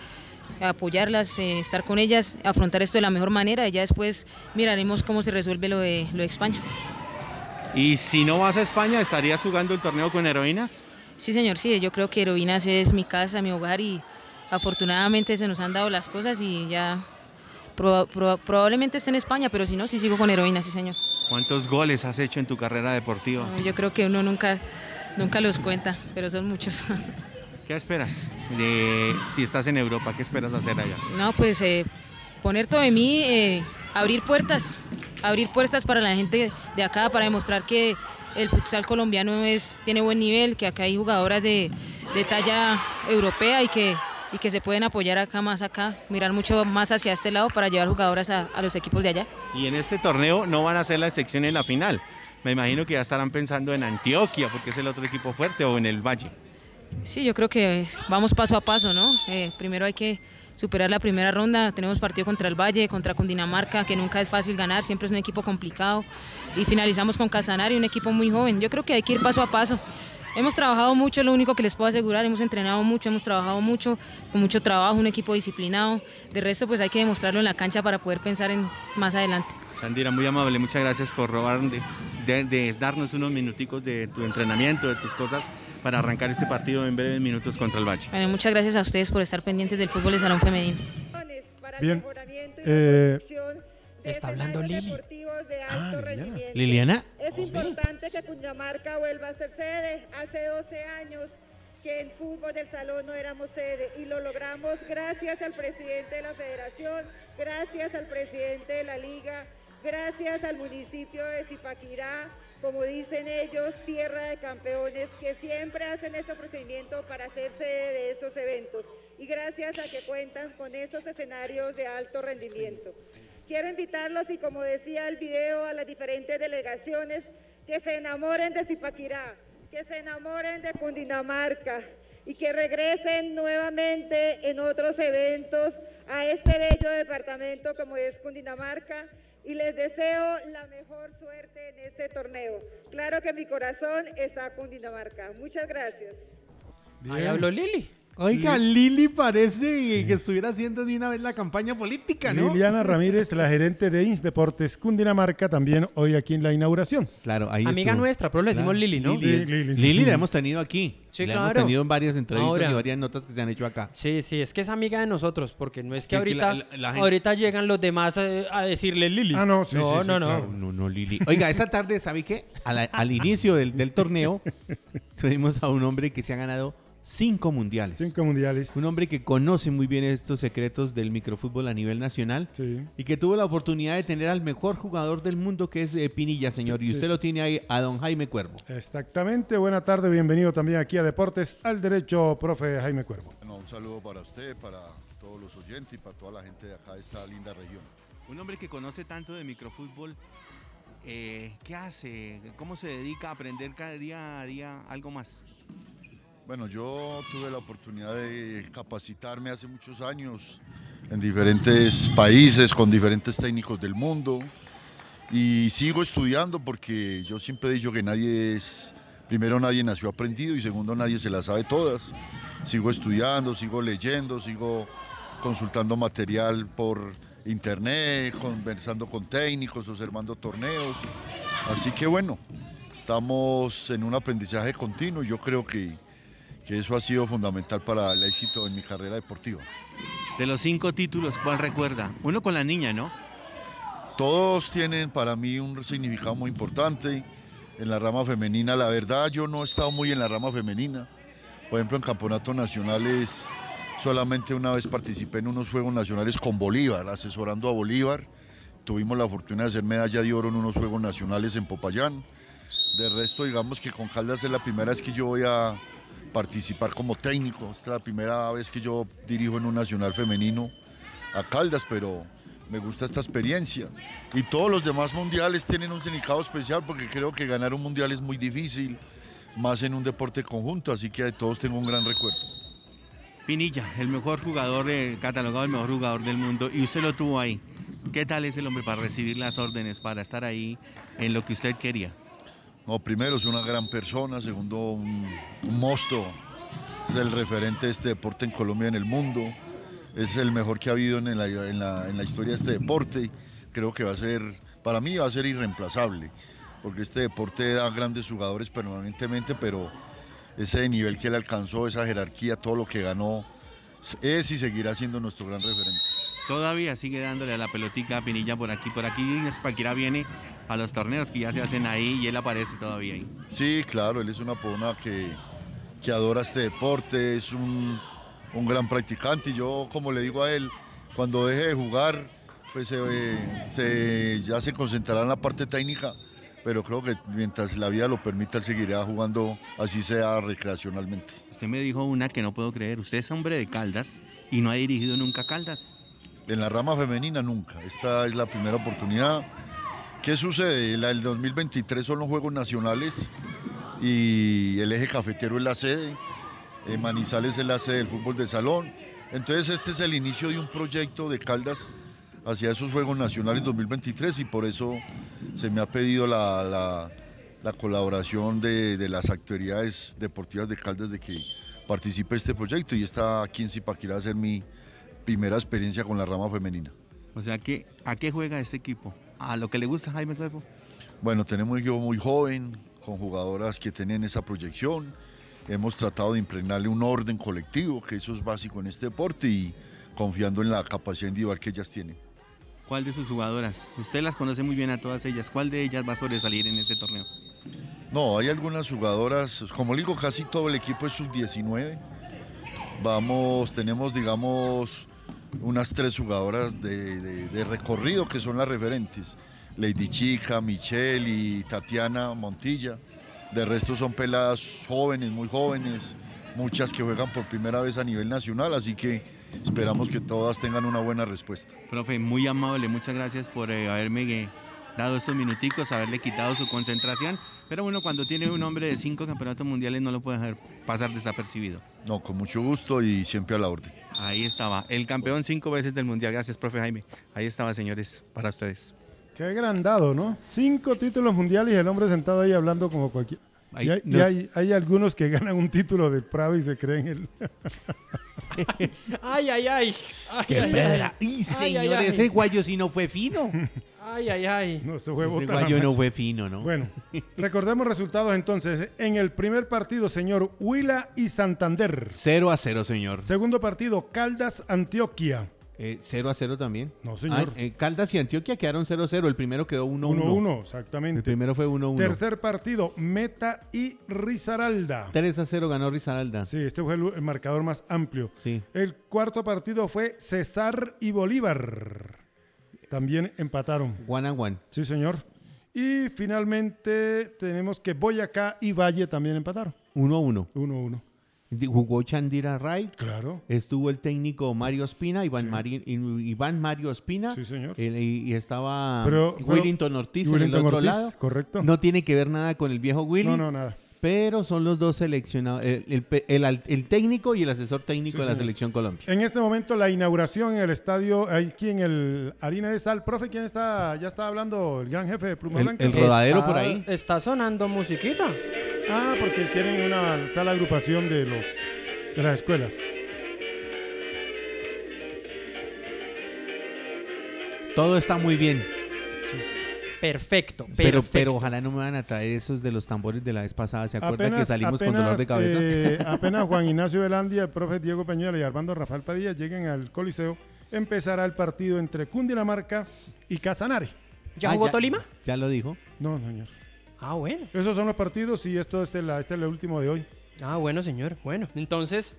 apoyarlas, eh, estar con ellas, afrontar esto de la mejor manera y ya después miraremos cómo se resuelve lo de, lo de España. Y si no vas a España, ¿estarías jugando el torneo con heroínas? Sí, señor, sí, yo creo que Heroínas es mi casa, mi hogar y afortunadamente se nos han dado las cosas y ya proba- proba- probablemente esté en España, pero si no, sí sigo con Heroínas, sí, señor. ¿Cuántos goles has hecho en tu carrera deportiva? Yo creo que uno nunca, nunca los cuenta, pero son muchos. ¿Qué esperas de si estás en Europa? ¿Qué esperas hacer allá? No, pues eh, poner todo de mí, eh, abrir puertas, abrir puertas para la gente de acá, para demostrar que el futsal colombiano es, tiene buen nivel, que acá hay jugadoras de, de talla europea y que, y que se pueden apoyar acá más acá, mirar mucho más hacia este lado para llevar jugadoras a, a los equipos de allá. Y en este torneo no van a ser la sección en la final. Me imagino que ya estarán pensando en Antioquia, porque es el otro equipo fuerte, o en el Valle. Sí, yo creo que vamos paso a paso, ¿no? Eh, primero hay que superar la primera ronda. Tenemos partido contra el Valle, contra Cundinamarca, que nunca es fácil ganar, siempre es un equipo complicado. Y finalizamos con Casanare, un equipo muy joven. Yo creo que hay que ir paso a paso. Hemos trabajado mucho, lo único que les puedo asegurar, hemos entrenado mucho, hemos trabajado mucho, con mucho trabajo, un equipo disciplinado. De resto, pues hay que demostrarlo en la cancha para poder pensar en más adelante. Sandira, muy amable, muchas gracias por robar, de, de- de darnos unos minuticos de tu entrenamiento, de tus cosas, para arrancar este partido en breves minutos contra el Valle. Bueno, muchas gracias a ustedes por estar pendientes del fútbol de salón femenino. Bien. Eh, Está hablando Lili. ah, Liliana. Liliana. Es importante que Cundinamarca vuelva a ser sede. Hace 12 años que en fútbol del salón no éramos sede y lo logramos gracias al presidente de la federación, gracias al presidente de la liga, gracias al municipio de Zipaquirá, como dicen ellos, tierra de campeones, que siempre hacen este procedimiento para sede de estos eventos. Y gracias a que cuentan con estos escenarios de alto rendimiento. Quiero invitarlos y como decía el video a las diferentes delegaciones que se enamoren de Zipaquirá, que se enamoren de Cundinamarca y que regresen nuevamente en otros eventos a este bello departamento como es Cundinamarca y les deseo la mejor suerte en este torneo. Claro que mi corazón está con Cundinamarca. Muchas gracias. Ahí habló Lili. Oiga, Lili parece que estuviera haciendo de una vez la campaña política, ¿no? Liliana Ramírez, la gerente de INS Deportes Cundinamarca, también hoy aquí en la inauguración. Claro, ahí Amiga estuvo. nuestra, pero le decimos Lili, ¿no? Lili, Sí, Lili, sí. Lili la hemos tenido aquí. Sí, la claro. hemos tenido en varias entrevistas Ahora. y varias notas que se han hecho acá. Sí, sí, es que es amiga de nosotros, porque no es que la- ahorita, la- la gente- ahorita llegan los demás eh, a decirle Lili. Ah, no, sí, no, sí, sí, no, no. claro. No, no, Lili. Oiga, esta tarde, ¿sabe qué? A la- al inicio del, del torneo, tuvimos a un hombre que se ha ganado cinco mundiales. Cinco mundiales. Un hombre que conoce muy bien estos secretos del microfútbol a nivel nacional Sí. y que tuvo la oportunidad de tener al mejor jugador del mundo que es eh, Pinilla, señor. Y Sí, usted sí. lo tiene ahí a don Jaime Cuervo. Exactamente. Buena tarde, bienvenido también aquí a Deportes al Derecho, profe Jaime Cuervo. Bueno, un saludo para usted, para todos los oyentes y para toda la gente de acá de esta linda región. Un hombre que conoce tanto de microfútbol, eh, ¿qué hace? ¿Cómo se dedica a aprender cada día a día algo más? Bueno, yo tuve la oportunidad de capacitarme hace muchos años en diferentes países, con diferentes técnicos del mundo. Y sigo estudiando porque yo siempre he dicho que nadie es, primero nadie nació aprendido y segundo nadie se las sabe todas. Sigo estudiando, sigo leyendo, sigo consultando material por internet, conversando con técnicos, observando torneos. Así que bueno, estamos en un aprendizaje continuo yo creo que, que eso ha sido fundamental para el éxito en mi carrera deportiva. De los cinco títulos, ¿cuál recuerda? Uno con la niña, ¿no? Todos tienen para mí un significado muy importante. En la rama femenina, la verdad, yo no he estado muy en la rama femenina. Por ejemplo, en campeonatos nacionales, solamente una vez participé en unos Juegos Nacionales con Bolívar, asesorando a Bolívar. Tuvimos la fortuna de hacer medalla de oro en unos Juegos Nacionales en Popayán. De resto, digamos que con Caldas es la primera vez que yo voy a participar como técnico. Esta es la primera vez que yo dirijo en un nacional femenino a Caldas, pero me gusta esta experiencia. Y todos los demás mundiales tienen un significado especial porque creo que ganar un mundial es muy difícil, más en un deporte conjunto, así que de todos tengo un gran recuerdo. Pinilla, el mejor jugador, eh, catalogado el mejor jugador del mundo, y usted lo tuvo ahí. ¿Qué tal es el hombre para recibir las órdenes, para estar ahí en lo que usted quería? No, primero es una gran persona, segundo un, un monstruo, es el referente de este deporte en Colombia y en el mundo, es el mejor que ha habido en la, en la- historia de este deporte, creo que va a ser, para mí va a ser irreemplazable, porque este deporte da grandes jugadores permanentemente, pero ese nivel que él alcanzó, esa jerarquía, todo lo que ganó, es y seguirá siendo nuestro gran referente. Todavía sigue dándole a la pelotica a Pinilla por aquí. Por aquí cualquiera viene a los torneos que ya se hacen ahí y él aparece todavía ahí. Sí, claro, él es una persona que, que adora este deporte, es un, un gran practicante y yo, como le digo a él, cuando deje de jugar, pues eh, se- ya se concentrará en la parte técnica, pero creo que mientras la vida lo permita, él seguirá jugando así sea recreacionalmente. Usted me dijo una que no puedo creer. Usted es hombre de Caldas y no ha dirigido nunca Caldas. En la rama femenina nunca, esta es la primera oportunidad. ¿Qué sucede? La del 2023 son los Juegos Nacionales y el eje cafetero es la sede. eh, Manizales es la sede del fútbol de salón. Entonces este es el inicio de un proyecto de Caldas hacia esos Juegos Nacionales 2023 y por eso se me ha pedido la, la- la colaboración de, de las actividades deportivas de Caldas de que participe este proyecto y está aquí en Zipaquirá a ser mi primera experiencia con la rama femenina. O sea, que, ¿a qué juega este equipo? ¿A lo que le gusta Jaime Cuervo? Bueno, tenemos un equipo muy joven, con jugadoras que tienen esa proyección. Hemos tratado de impregnarle un orden colectivo, que eso es básico en este deporte, y confiando en la capacidad individual que ellas tienen. ¿Cuál de sus jugadoras? Usted las conoce muy bien a todas ellas. ¿Cuál de ellas va a sobresalir en este torneo? No, hay algunas jugadoras, como digo, casi todo el equipo es sub-19. Vamos, tenemos, digamos, unas tres jugadoras de, recorrido que son las referentes. Lady Chica, Michelle y Tatiana Montilla. De resto son peladas jóvenes, muy jóvenes, muchas que juegan por primera vez a nivel nacional, así que esperamos que todas tengan una buena respuesta. Profe, muy amable, muchas gracias por eh, haberme eh, dado estos minuticos, haberle quitado su concentración. Pero bueno, cuando tiene un hombre de cinco campeonatos mundiales no lo puede dejar pasar desapercibido. No, con mucho gusto y siempre a la orden. Ahí estaba, el campeón cinco veces del mundial. Gracias, profe Jaime. Ahí estaba, señores, para ustedes. Qué agrandado, ¿no? Cinco títulos mundiales y el hombre sentado ahí hablando como cualquier. Ahí y hay, y hay- hay algunos que ganan un título del Prado y se creen el. Ay, ay, ay. Ay, ¡Qué ay, pedra! ay. ¡Y señor, ese guayo sí no fue fino! Ay, ay, ay. No, se fue Ese guayo no fue fino, ¿no? Bueno, recordemos resultados entonces. En el primer partido, señor, Huila y Santander. 0 a 0, señor. Segundo partido, Caldas, Antioquia. Eh, 0 a 0 también. No, señor. Ah, eh, Caldas y Antioquia quedaron 0 a 0. El primero quedó 1 a 1. 1-1, exactamente. El primero fue 1 a 1. Tercer partido, Meta y Risaralda. 3 a 0 ganó Rizalda. Sí, este fue el, el marcador más amplio. Sí. El cuarto partido fue Cesar y Bolívar. También empataron. One and one. Sí, señor. Y finalmente tenemos que Boyacá y Valle también empataron. 1 a 1. 1-1. Jugó Chandira Ray. Claro. Estuvo el técnico Mario Espina, Iván, Mari- Iván Mario Espina. Sí, señor. El- y, y estaba Pero- pero- Willington Ortiz y en Willington el otro Ortiz, lado. correcto. No tiene que ver nada con el viejo Willy. No, no, nada. Pero son los dos seleccionados. El, el pe- el técnico y el asesor técnico Sí, de la señor. selección Colombia. En este momento la inauguración en el estadio, aquí en el Harina de Sal. Profe, ¿quién está? Ya está hablando el gran jefe de Pluma El- Blanca. el rodadero Está- por ahí. Está sonando musiquita. Ah, porque tienen una la agrupación de los de las escuelas. Todo está muy bien. Perfecto. Pero, perfecto. pero ojalá no me van a traer esos de los tambores de la vez pasada. ¿Se acuerdan que salimos con dolor de apenas, cabeza? eh, apenas Juan Ignacio Velandia, el profe Diego Peñuela y Armando Rafael Padilla lleguen al Coliseo, empezará el partido entre Cundinamarca y Casanare. ¿Ya Ah, jugó Tolima? Ya lo dijo. No, señor. Ah, bueno. Esos son los partidos y esto es, la, este es el último de hoy. Ah, bueno, señor. Bueno, entonces,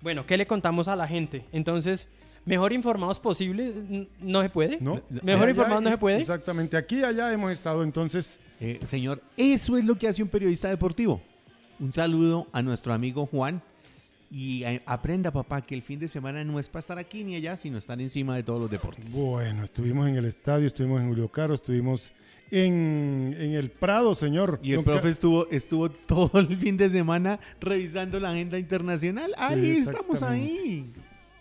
bueno, ¿qué le contamos a la gente? Entonces, mejor informados posible, no se puede. ¿No? Mejor Allá informados no se puede. Exactamente. Aquí y allá hemos estado entonces. Eh, señor, eso es lo que hace un periodista deportivo. Un saludo a nuestro amigo Juan. Y eh, aprenda, papá, que el fin de semana no es para estar aquí ni allá, sino estar encima de todos los deportes. Bueno, estuvimos en el estadio, estuvimos en Julio Caro, estuvimos en, en el Prado, señor. Y el Don Ca- profe estuvo, estuvo todo el fin de semana revisando la agenda internacional. Ahí estamos ahí.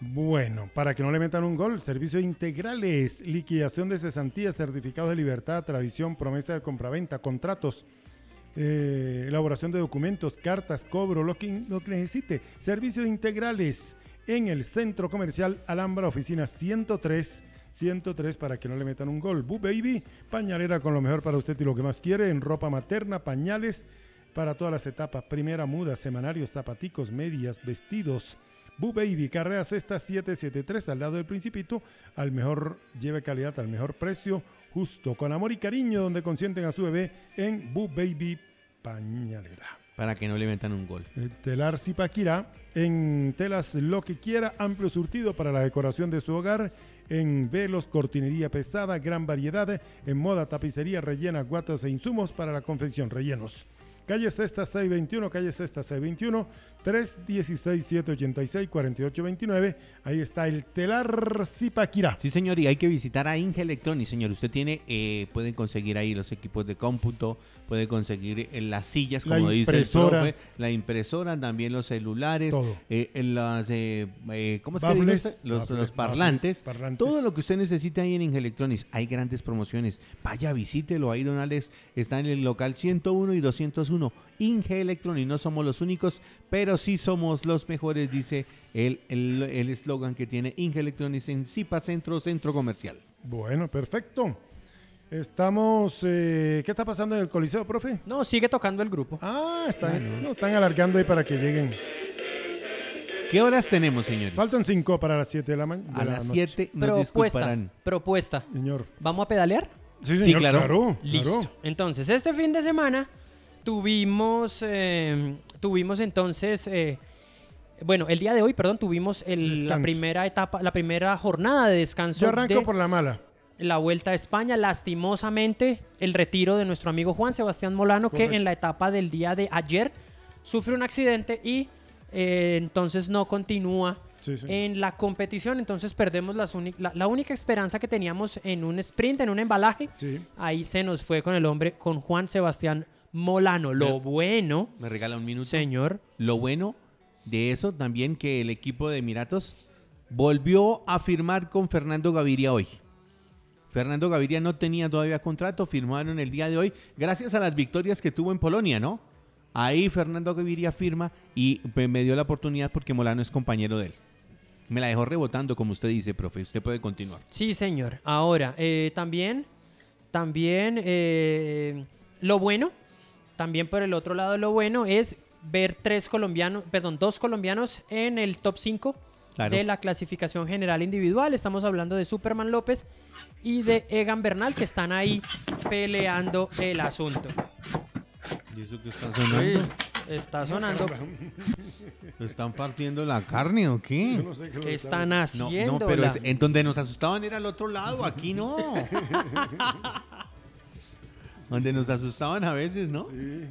Bueno, para que no le metan un gol, servicios integrales, liquidación de cesantías, certificados de libertad, tradición, promesa de compraventa, contratos, eh, elaboración de documentos, cartas, cobro, lo que, necesite. Servicios integrales en el centro comercial Alhambra, oficina 103. 103 para que no le metan un gol. Boo Baby, pañalera con lo mejor para usted y lo que más quiere en ropa materna, pañales para todas las etapas. Primera muda, semanarios, zapaticos, medias, vestidos. Boo Baby, carrera sexta 773 al lado del Principito. Al mejor, lleve calidad al mejor precio, justo, con amor y cariño, donde consienten a su bebé en Boo Baby Pañalera. Para que no le metan un gol. Eh, Telar Zipaquirá, en telas lo que quiera, amplio surtido para la decoración de su hogar, en velos, cortinería pesada, gran variedad, en moda, tapicería rellena, guatas e insumos para la confección, rellenos. Calle Sexta 621, calle Sexta 621, 316-786-4829. Ahí está el telar Zipaquirá. Sí, señor, y hay que visitar a Inge Electronics, señor. Usted tiene, eh, pueden conseguir ahí los equipos de cómputo, puede conseguir las sillas, La como dice el profe, la impresora, también los celulares, eh, en las, eh, eh, ¿cómo es que dice Bables, usted? Los, bables, los parlantes, bables, parlantes. todo lo que usted necesite ahí en Inge Electronics. Hay grandes promociones. Vaya, visítelo ahí, don Alex. Está en el local 101 y 201. Inge Electronics, no somos los únicos, pero sí somos los mejores, dice el el- el eslogan que tiene Inge Electronics en Zipa Centro, Centro Comercial. Bueno, perfecto. Estamos. eh, ¿Qué está pasando en el Coliseo, profe? No, sigue tocando el grupo. Ah, están, no, están alargando ahí para que lleguen. ¿Qué horas tenemos, señores? Faltan cinco para las 7 de la mañana. A las 7 nos Propuesta, disculparán. propuesta. Señor. ¿Vamos a pedalear? Sí, Sí, señor, claro. claro. Listo. claro. Entonces, este fin de semana tuvimos, eh, tuvimos entonces, eh, bueno, el día de hoy, perdón, tuvimos el- la primera etapa, la primera jornada de descanso Yo arranco de por la mala. La Vuelta a España. Lastimosamente, el retiro de nuestro amigo Juan Sebastián Molano, Correcto. que en la etapa del día de ayer sufre un accidente y eh, entonces no continúa Sí, sí. en la competición. Entonces perdemos las la, la única esperanza que teníamos en un sprint, en un embalaje. Sí. Ahí se nos fue con el hombre, con Juan Sebastián Molano. Lo Me- bueno, Me regala un minuto. señor, Lo bueno de eso también que el equipo de Emiratos volvió a firmar con Fernando Gaviria hoy. Fernando Gaviria no tenía todavía contrato, firmaron el día de hoy gracias a las victorias que tuvo en Polonia, ¿no? Ahí Fernando Gaviria firma y me dio la oportunidad porque Molano es compañero de él. Me la dejó rebotando, como usted dice, profe. Usted puede continuar. Sí, señor. Ahora, eh, también, también, eh, lo bueno, también por el otro lado, lo bueno es ver tres colombianos, perdón, dos colombianos en el top 5 Claro. de la clasificación general individual. Estamos hablando de Superman López y de Egan Bernal, que están ahí peleando el asunto. ¿Y eso que está Sí, está sonando. ¿Están partiendo la carne o qué? Yo no sé qué ¿Qué que están No, haciendo? no, pero la- es- en donde nos asustaban era al otro lado, aquí no. donde nos asustaban a veces, ¿no? Sí.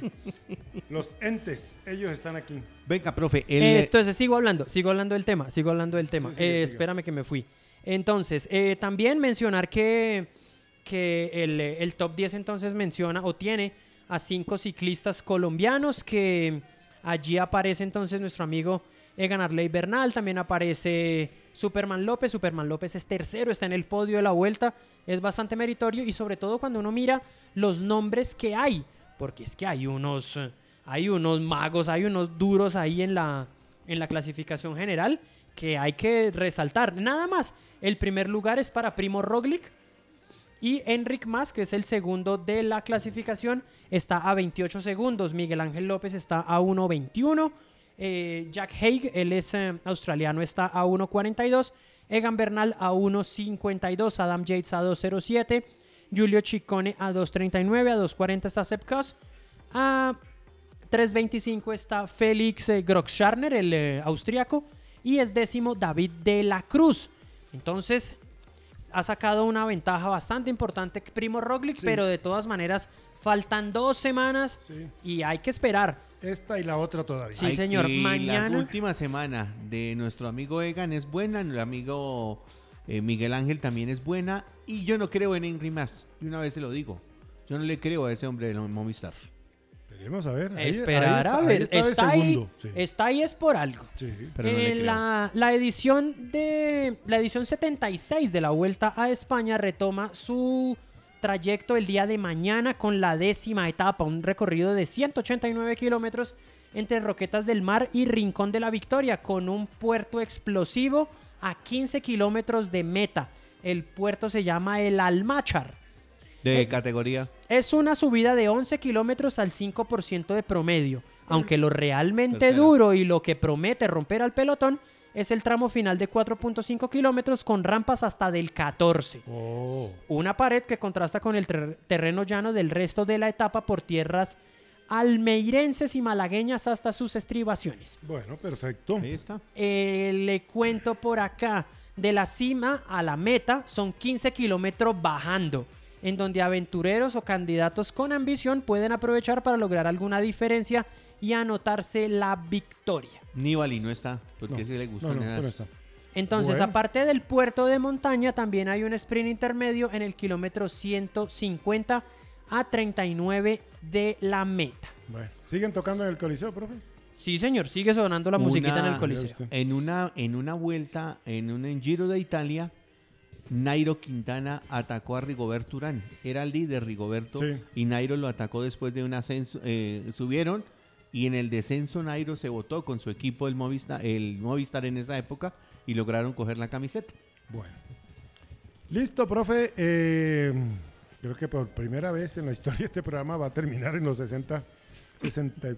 Los entes, ellos están aquí. Venga, profe, el, Eh, entonces, sigo hablando, sigo hablando del tema, sigo hablando del tema. Sí, sigue, Eh, sigue. Espérame que me fui. Entonces, eh, también mencionar que, que el, eh, el top 10 entonces menciona o tiene a cinco ciclistas colombianos que allí aparece entonces nuestro amigo Egan Arley Bernal, también aparece Superman López, Superman López es tercero, está en el podio de la vuelta, es bastante meritorio y sobre todo cuando uno mira los nombres que hay, porque es que hay unos, hay unos magos, hay unos duros ahí en la, en la clasificación general que hay que resaltar. Nada más, el primer lugar es para Primo Roglic y Enric Mas, que es el segundo de la clasificación, está a 28 segundos. Miguel Ángel López está a 1.21. Eh, Jack Haig, él es eh, australiano, está a 1.42. Egan Bernal a 1.52. Adam Yates a 2.07. Julio Ciccone a 2.39. A 2.40 está Sepp Kuss. A 3.25 está Félix eh, Groxscharner, el eh, austriaco. Y es décimo David de la Cruz. Entonces, ha sacado una ventaja bastante importante Primo Roglic, Sí. pero de todas maneras faltan dos semanas Sí. y hay que esperar. Esta y la otra todavía. Sí, señor. Mañana- La última semana de nuestro amigo Egan es buena, el amigo eh, Miguel Ángel también es buena. Y yo no creo en Henry más. Y una vez se lo digo. Yo no le creo a ese hombre de Movistar. Veremos a ver. Ahí- ahí Esperar está- a ahí ver. está Está ahí, segundo. Sí. está ahí es por algo. Sí. Pero no le Eh, creo. la, la edición de la edición 76 de la Vuelta a España retoma su trayecto el día de mañana con la décima etapa, un recorrido de 189 kilómetros entre Roquetas del Mar y Rincón de la Victoria, con un puerto explosivo a 15 kilómetros de meta. El puerto se llama el Almachar. De categoría. Es una subida de 11 kilómetros al 5% de promedio, aunque lo realmente Tercera. duro y lo que promete romper al pelotón es el tramo final de 4.5 kilómetros con rampas hasta del 14. Oh. Una pared que contrasta con el ter- terreno llano del resto de la etapa por tierras almeirenses y malagueñas hasta sus estribaciones. Bueno, perfecto. Ahí está. Eh, le cuento por acá, de la cima a la meta son 15 kilómetros bajando. En donde aventureros o candidatos con ambición pueden aprovechar para lograr alguna diferencia y anotarse la victoria. Nibali no está, porque No, sí le gusta no, no, nada. no está. Entonces, Bueno. aparte del puerto de montaña, también hay un sprint intermedio en el kilómetro 150 a 39 de la meta. Bueno, ¿siguen tocando en el Coliseo, profe? Sí, señor, sigue sonando la musiquita en el coliseo. En una, en una vuelta, en un en Giro de Italia, Nairo Quintana atacó a Rigoberto Urán. Era el líder Rigoberto Sí. y Nairo lo atacó después de un ascenso. eh, subieron y en el descenso Nairo se votó con su equipo el Movistar, el Movistar en esa época y lograron coger la camiseta. Bueno. Listo, profe. Eh, creo que por primera vez en la historia este programa va a terminar en los 60. 60.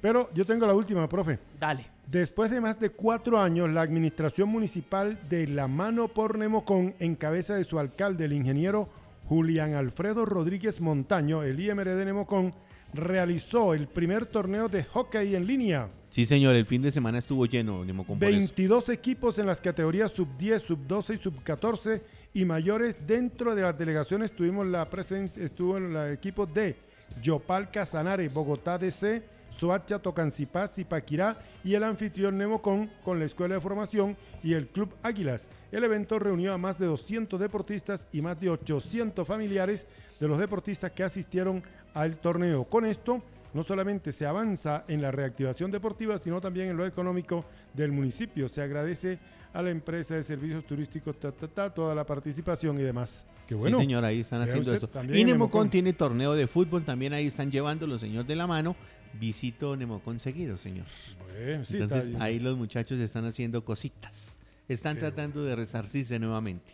Pero yo tengo la última, profe. Dale. Después de más de cuatro años, la administración municipal de La Mano por Nemocón, en cabeza de su alcalde, el ingeniero Julián Alfredo Rodríguez Montaño, el IMR de Nemocón, realizó el primer torneo de hockey en línea. Sí, señor, el fin de semana estuvo lleno, Nemocón, por eso. 22 equipos en las categorías sub 10, sub 12 y sub 14 y mayores. Dentro de las delegaciones tuvimos la presencia, estuvo el equipo de Yopal Casanare, Bogotá DC, Soacha, Tocancipá, Zipaquirá y el anfitrión Nemocón con la Escuela de Formación y el Club Águilas. El evento reunió a más de 200 deportistas y más de 800 familiares de los deportistas que asistieron al torneo. Con esto, no solamente se avanza en la reactivación deportiva, sino también en lo económico del municipio. Se agradece a la empresa de servicios turísticos, ta, ta, ta, toda la participación y demás. Qué bueno. Sí, señor, ahí están haciendo eso. Y Nemocón tiene torneo de fútbol, también ahí están llevando los señores de la mano. Visito Nemocón seguido, señor. Bueno, sí, Entonces ahí los muchachos están haciendo cositas. Están tratando de resarcirse nuevamente.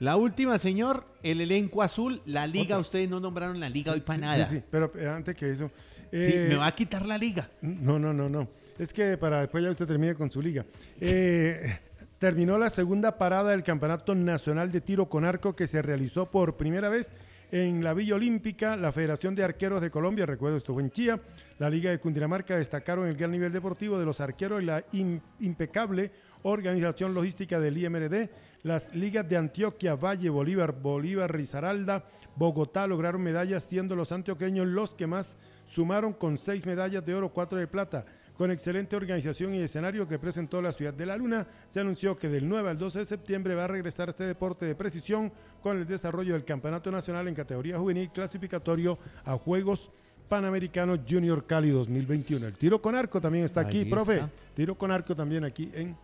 La última, señor, el elenco azul, la liga, Otra. ustedes no nombraron la liga Sí, hoy para sí, nada. Sí, sí, pero eh, antes que eso. Sí, eh, me va a quitar la liga. No, no, no, no. Es que para después ya usted termine con su liga. Eh, terminó la segunda parada del Campeonato Nacional de Tiro con Arco que se realizó por primera vez en la Villa Olímpica. La Federación de Arqueros de Colombia, recuerdo fue en Chía, la Liga de Cundinamarca destacaron el gran nivel deportivo de los arqueros y la im- impecable organización logística del IMRD. Las ligas de Antioquia, Valle, Bolívar, Bolívar, Risaralda, Bogotá lograron medallas, siendo los antioqueños los que más sumaron con seis medallas de oro, cuatro de plata. Con excelente organización y escenario que presentó la ciudad de la Luna, se anunció que del 9 al 12 de septiembre va a regresar este deporte de precisión con el desarrollo del Campeonato Nacional en categoría juvenil clasificatorio a Juegos Panamericanos Junior Cali 2021. El tiro con arco también está aquí, Ahí profe. está. Tiro con arco también aquí en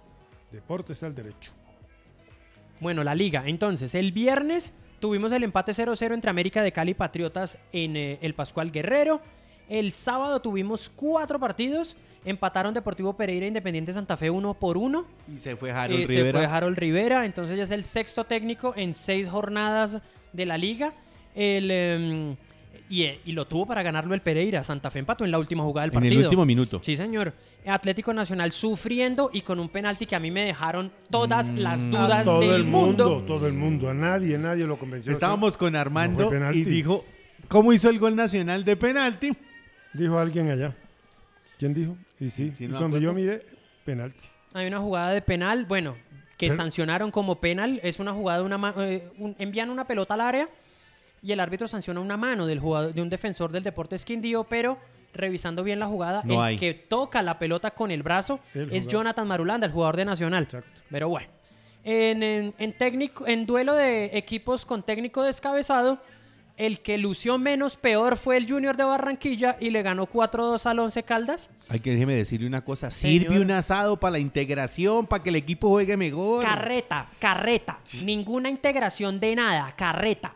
Deportes al Derecho. Bueno, la liga. Entonces, el viernes tuvimos el empate 0-0 entre América de Cali y Patriotas en eh, el Pascual Guerrero. El sábado tuvimos cuatro partidos. Empataron Deportivo Pereira e Independiente Santa Fe uno por uno. Y se fue Harold Eh, Rivera. Se fue Harold Rivera. Entonces ya es el sexto técnico en seis jornadas de la liga. El, em, y, eh, y lo tuvo para ganarlo el Pereira. Santa Fe empató en la última jugada del En el partido. último minuto. Sí, señor. Atlético Nacional sufriendo y con un penalti que a mí me dejaron todas las Mm. dudas A todo del el mundo, mundo. todo el mundo, a nadie, nadie lo convenció. Estábamos con Armando y dijo, ¿cómo hizo el gol nacional de penalti? Dijo alguien allá. ¿Quién dijo? Y sí, no cuando yo acuerdo. miré, penalti. Hay una jugada de penal, bueno, que Pero- sancionaron como penal. Es una jugada de una eh, un- envían una pelota al área y el árbitro sanciona una mano del jugador, de un defensor del Deportes Quindío, pero revisando bien la jugada, No el hay. que toca la pelota con el brazo El es jugador. Jonathan Marulanda, el jugador de Nacional. Pero bueno. En, en- en técnico, en duelo de equipos con técnico descabezado, el que lució menos peor fue el Junior de Barranquilla y le ganó 4-2 al Once Caldas. Hay que déjeme decirle una cosa, Señor. sirve un asado para la integración, para que el equipo juegue mejor. Carreta, carreta. Ninguna integración de nada, carreta.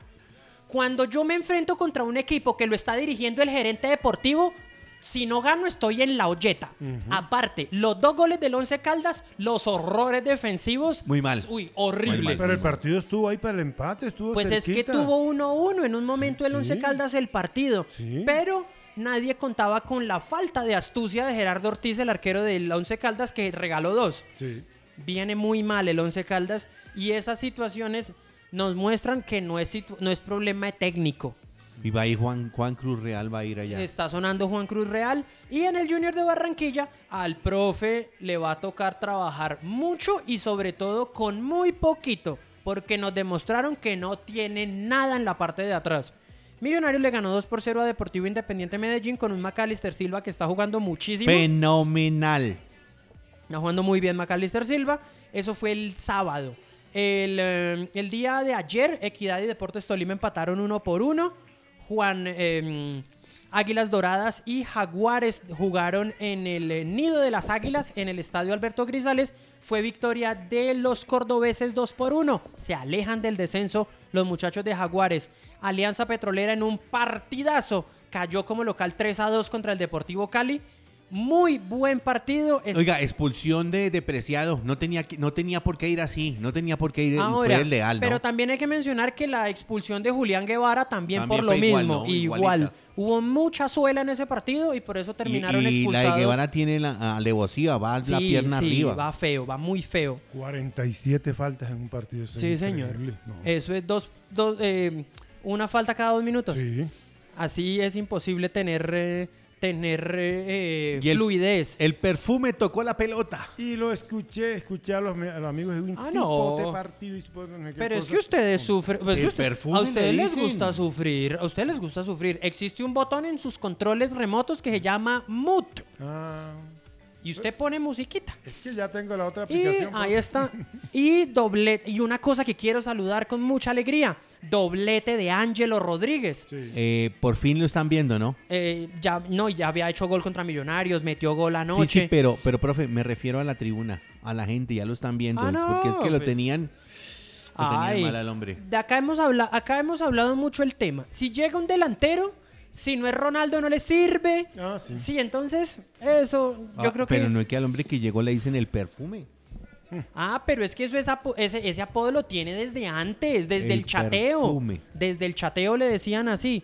Cuando yo me enfrento contra un equipo que lo está dirigiendo el gerente deportivo, si no gano estoy en la olleta. Aparte, los dos goles del Once Caldas, los horrores defensivos. Muy mal. Uy, horrible. Pero el partido estuvo ahí para el empate, estuvo Pues es que tuvo 1-1 en un momento el Once sí. Caldas el partido. Sí. Pero nadie contaba con la falta de astucia de Gerardo Ortiz, el arquero del Once Caldas, que regaló dos. Sí. Viene muy mal el Once Caldas y esas situaciones nos muestran que no es, situ- no es problema técnico. Y va a ir Juan, Juan Cruz Real, va a ir allá. Está sonando Juan Cruz Real y en el Junior de Barranquilla al profe le va a tocar trabajar mucho y sobre todo con muy poquito porque nos demostraron que no tienen nada en la parte de atrás. Millonarios le ganó 2 por 0 a Deportivo Independiente Medellín con un Macalister Silva que está jugando muchísimo. Fenomenal. Está jugando muy bien Macalister Silva. Eso fue el sábado. El, eh, el día de ayer, Equidad y Deportes Tolima empataron uno por uno. Juan eh, Águilas Doradas y Jaguares jugaron en el eh, Nido de las Águilas, en el Estadio Alberto Grisales. Fue victoria de los cordobeses 2 por 1. Se alejan del descenso los muchachos de Jaguares. Alianza Petrolera en un partidazo. Cayó como local 3 a 2 contra el Deportivo Cali. Muy buen partido. Oiga, expulsión de depreciado. No tenía, no tenía por qué ir así. No tenía por qué ir. Ahora, fue leal, ¿no? pero también hay que mencionar que la expulsión de Julián Guevara también, También por lo igual, mismo. ¿no? Igual. Hubo mucha suela en ese partido y por eso terminaron y, y expulsados. la de Guevara tiene la alevosía, va la Sí, pierna sí, arriba. va feo, va muy feo. 47 faltas en un partido. eso es Sí, señor. No. Eso es dos, dos eh, una falta cada dos minutos. Sí. Así es imposible tener, eh, tener eh, Y el- fluidez. El perfume tocó la pelota. Y lo escuché, escuché a los, me- a los amigos de un Ah, no. partido y Pero es que ustedes sufren. pues usted- a ustedes les gusta sufrir. A ustedes les gusta sufrir. Existe un botón en sus controles remotos que se llama Mute. Ah, Y usted pone musiquita. es que ya tengo la otra Y aplicación. ahí está. Y doblete. Y una cosa que quiero saludar con mucha alegría. Doblete de Ángelo Rodríguez. Eh, por fin lo están viendo, ¿no? Eh, ya, no, ya había hecho gol contra Millonarios, metió gol Sí, anoche. sí, pero, pero, profe, me refiero a la tribuna, a la gente, ya lo están viendo. Ah, no, porque es que lo pues. tenían, lo tenían mal al hombre. De acá hemos, hablado, acá hemos hablado mucho el tema. Si llega un delantero, si no es Ronaldo no le sirve. Ah, sí. Sí, entonces, eso, yo Ah, creo pero que... no es que al hombre que llegó le dicen el perfume. Ah, pero es que eso es apo- ese, ese apodo lo tiene desde antes, desde el, El chateo. perfume. Desde el chateo le decían así.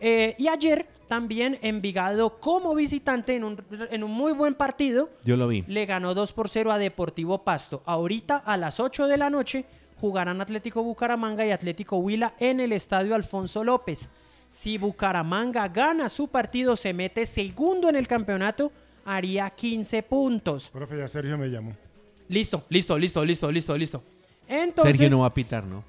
Eh, y ayer también Envigado como visitante en un, en un muy buen partido Yo lo vi. le ganó 2 por 0 a Deportivo Pasto. Ahorita a las 8 de la noche jugarán Atlético Bucaramanga y Atlético Huila en el estadio Alfonso López. Si Bucaramanga gana su partido, se mete segundo en el campeonato, haría 15 puntos. Profe, ya Sergio me llamó. Listo, listo, listo, listo, listo, listo. Entonces, Sergio no va a pitar, ¿no?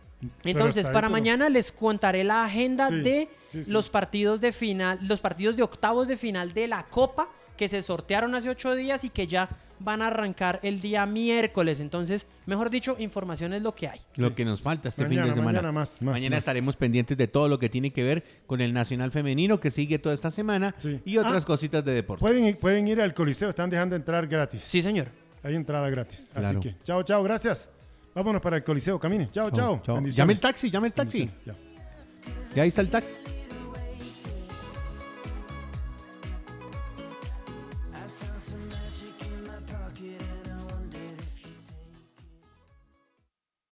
entonces para pero- mañana les contaré la agenda Sí, de sí, sí. los partidos de final, los partidos de octavos de final de la Copa que se sortearon hace ocho días y que ya van a arrancar el día miércoles. Entonces, mejor dicho, información es lo que hay. Lo que nos falta este Mañana, fin de semana. mañana más, más, Mañana más. estaremos pendientes de todo lo que tiene que ver con el Nacional Femenino que sigue toda esta semana Sí. y otras Ah. cositas de deporte. Pueden, ir- pueden ir al Coliseo, están dejando entrar gratis. Sí, señor. Hay entrada gratis. Claro. Así que, chao, chao, gracias. Vámonos para el Coliseo, camine. Chao, chao. Chao. Llame el taxi, llame el taxi. Ya. Ya ahí está el taxi.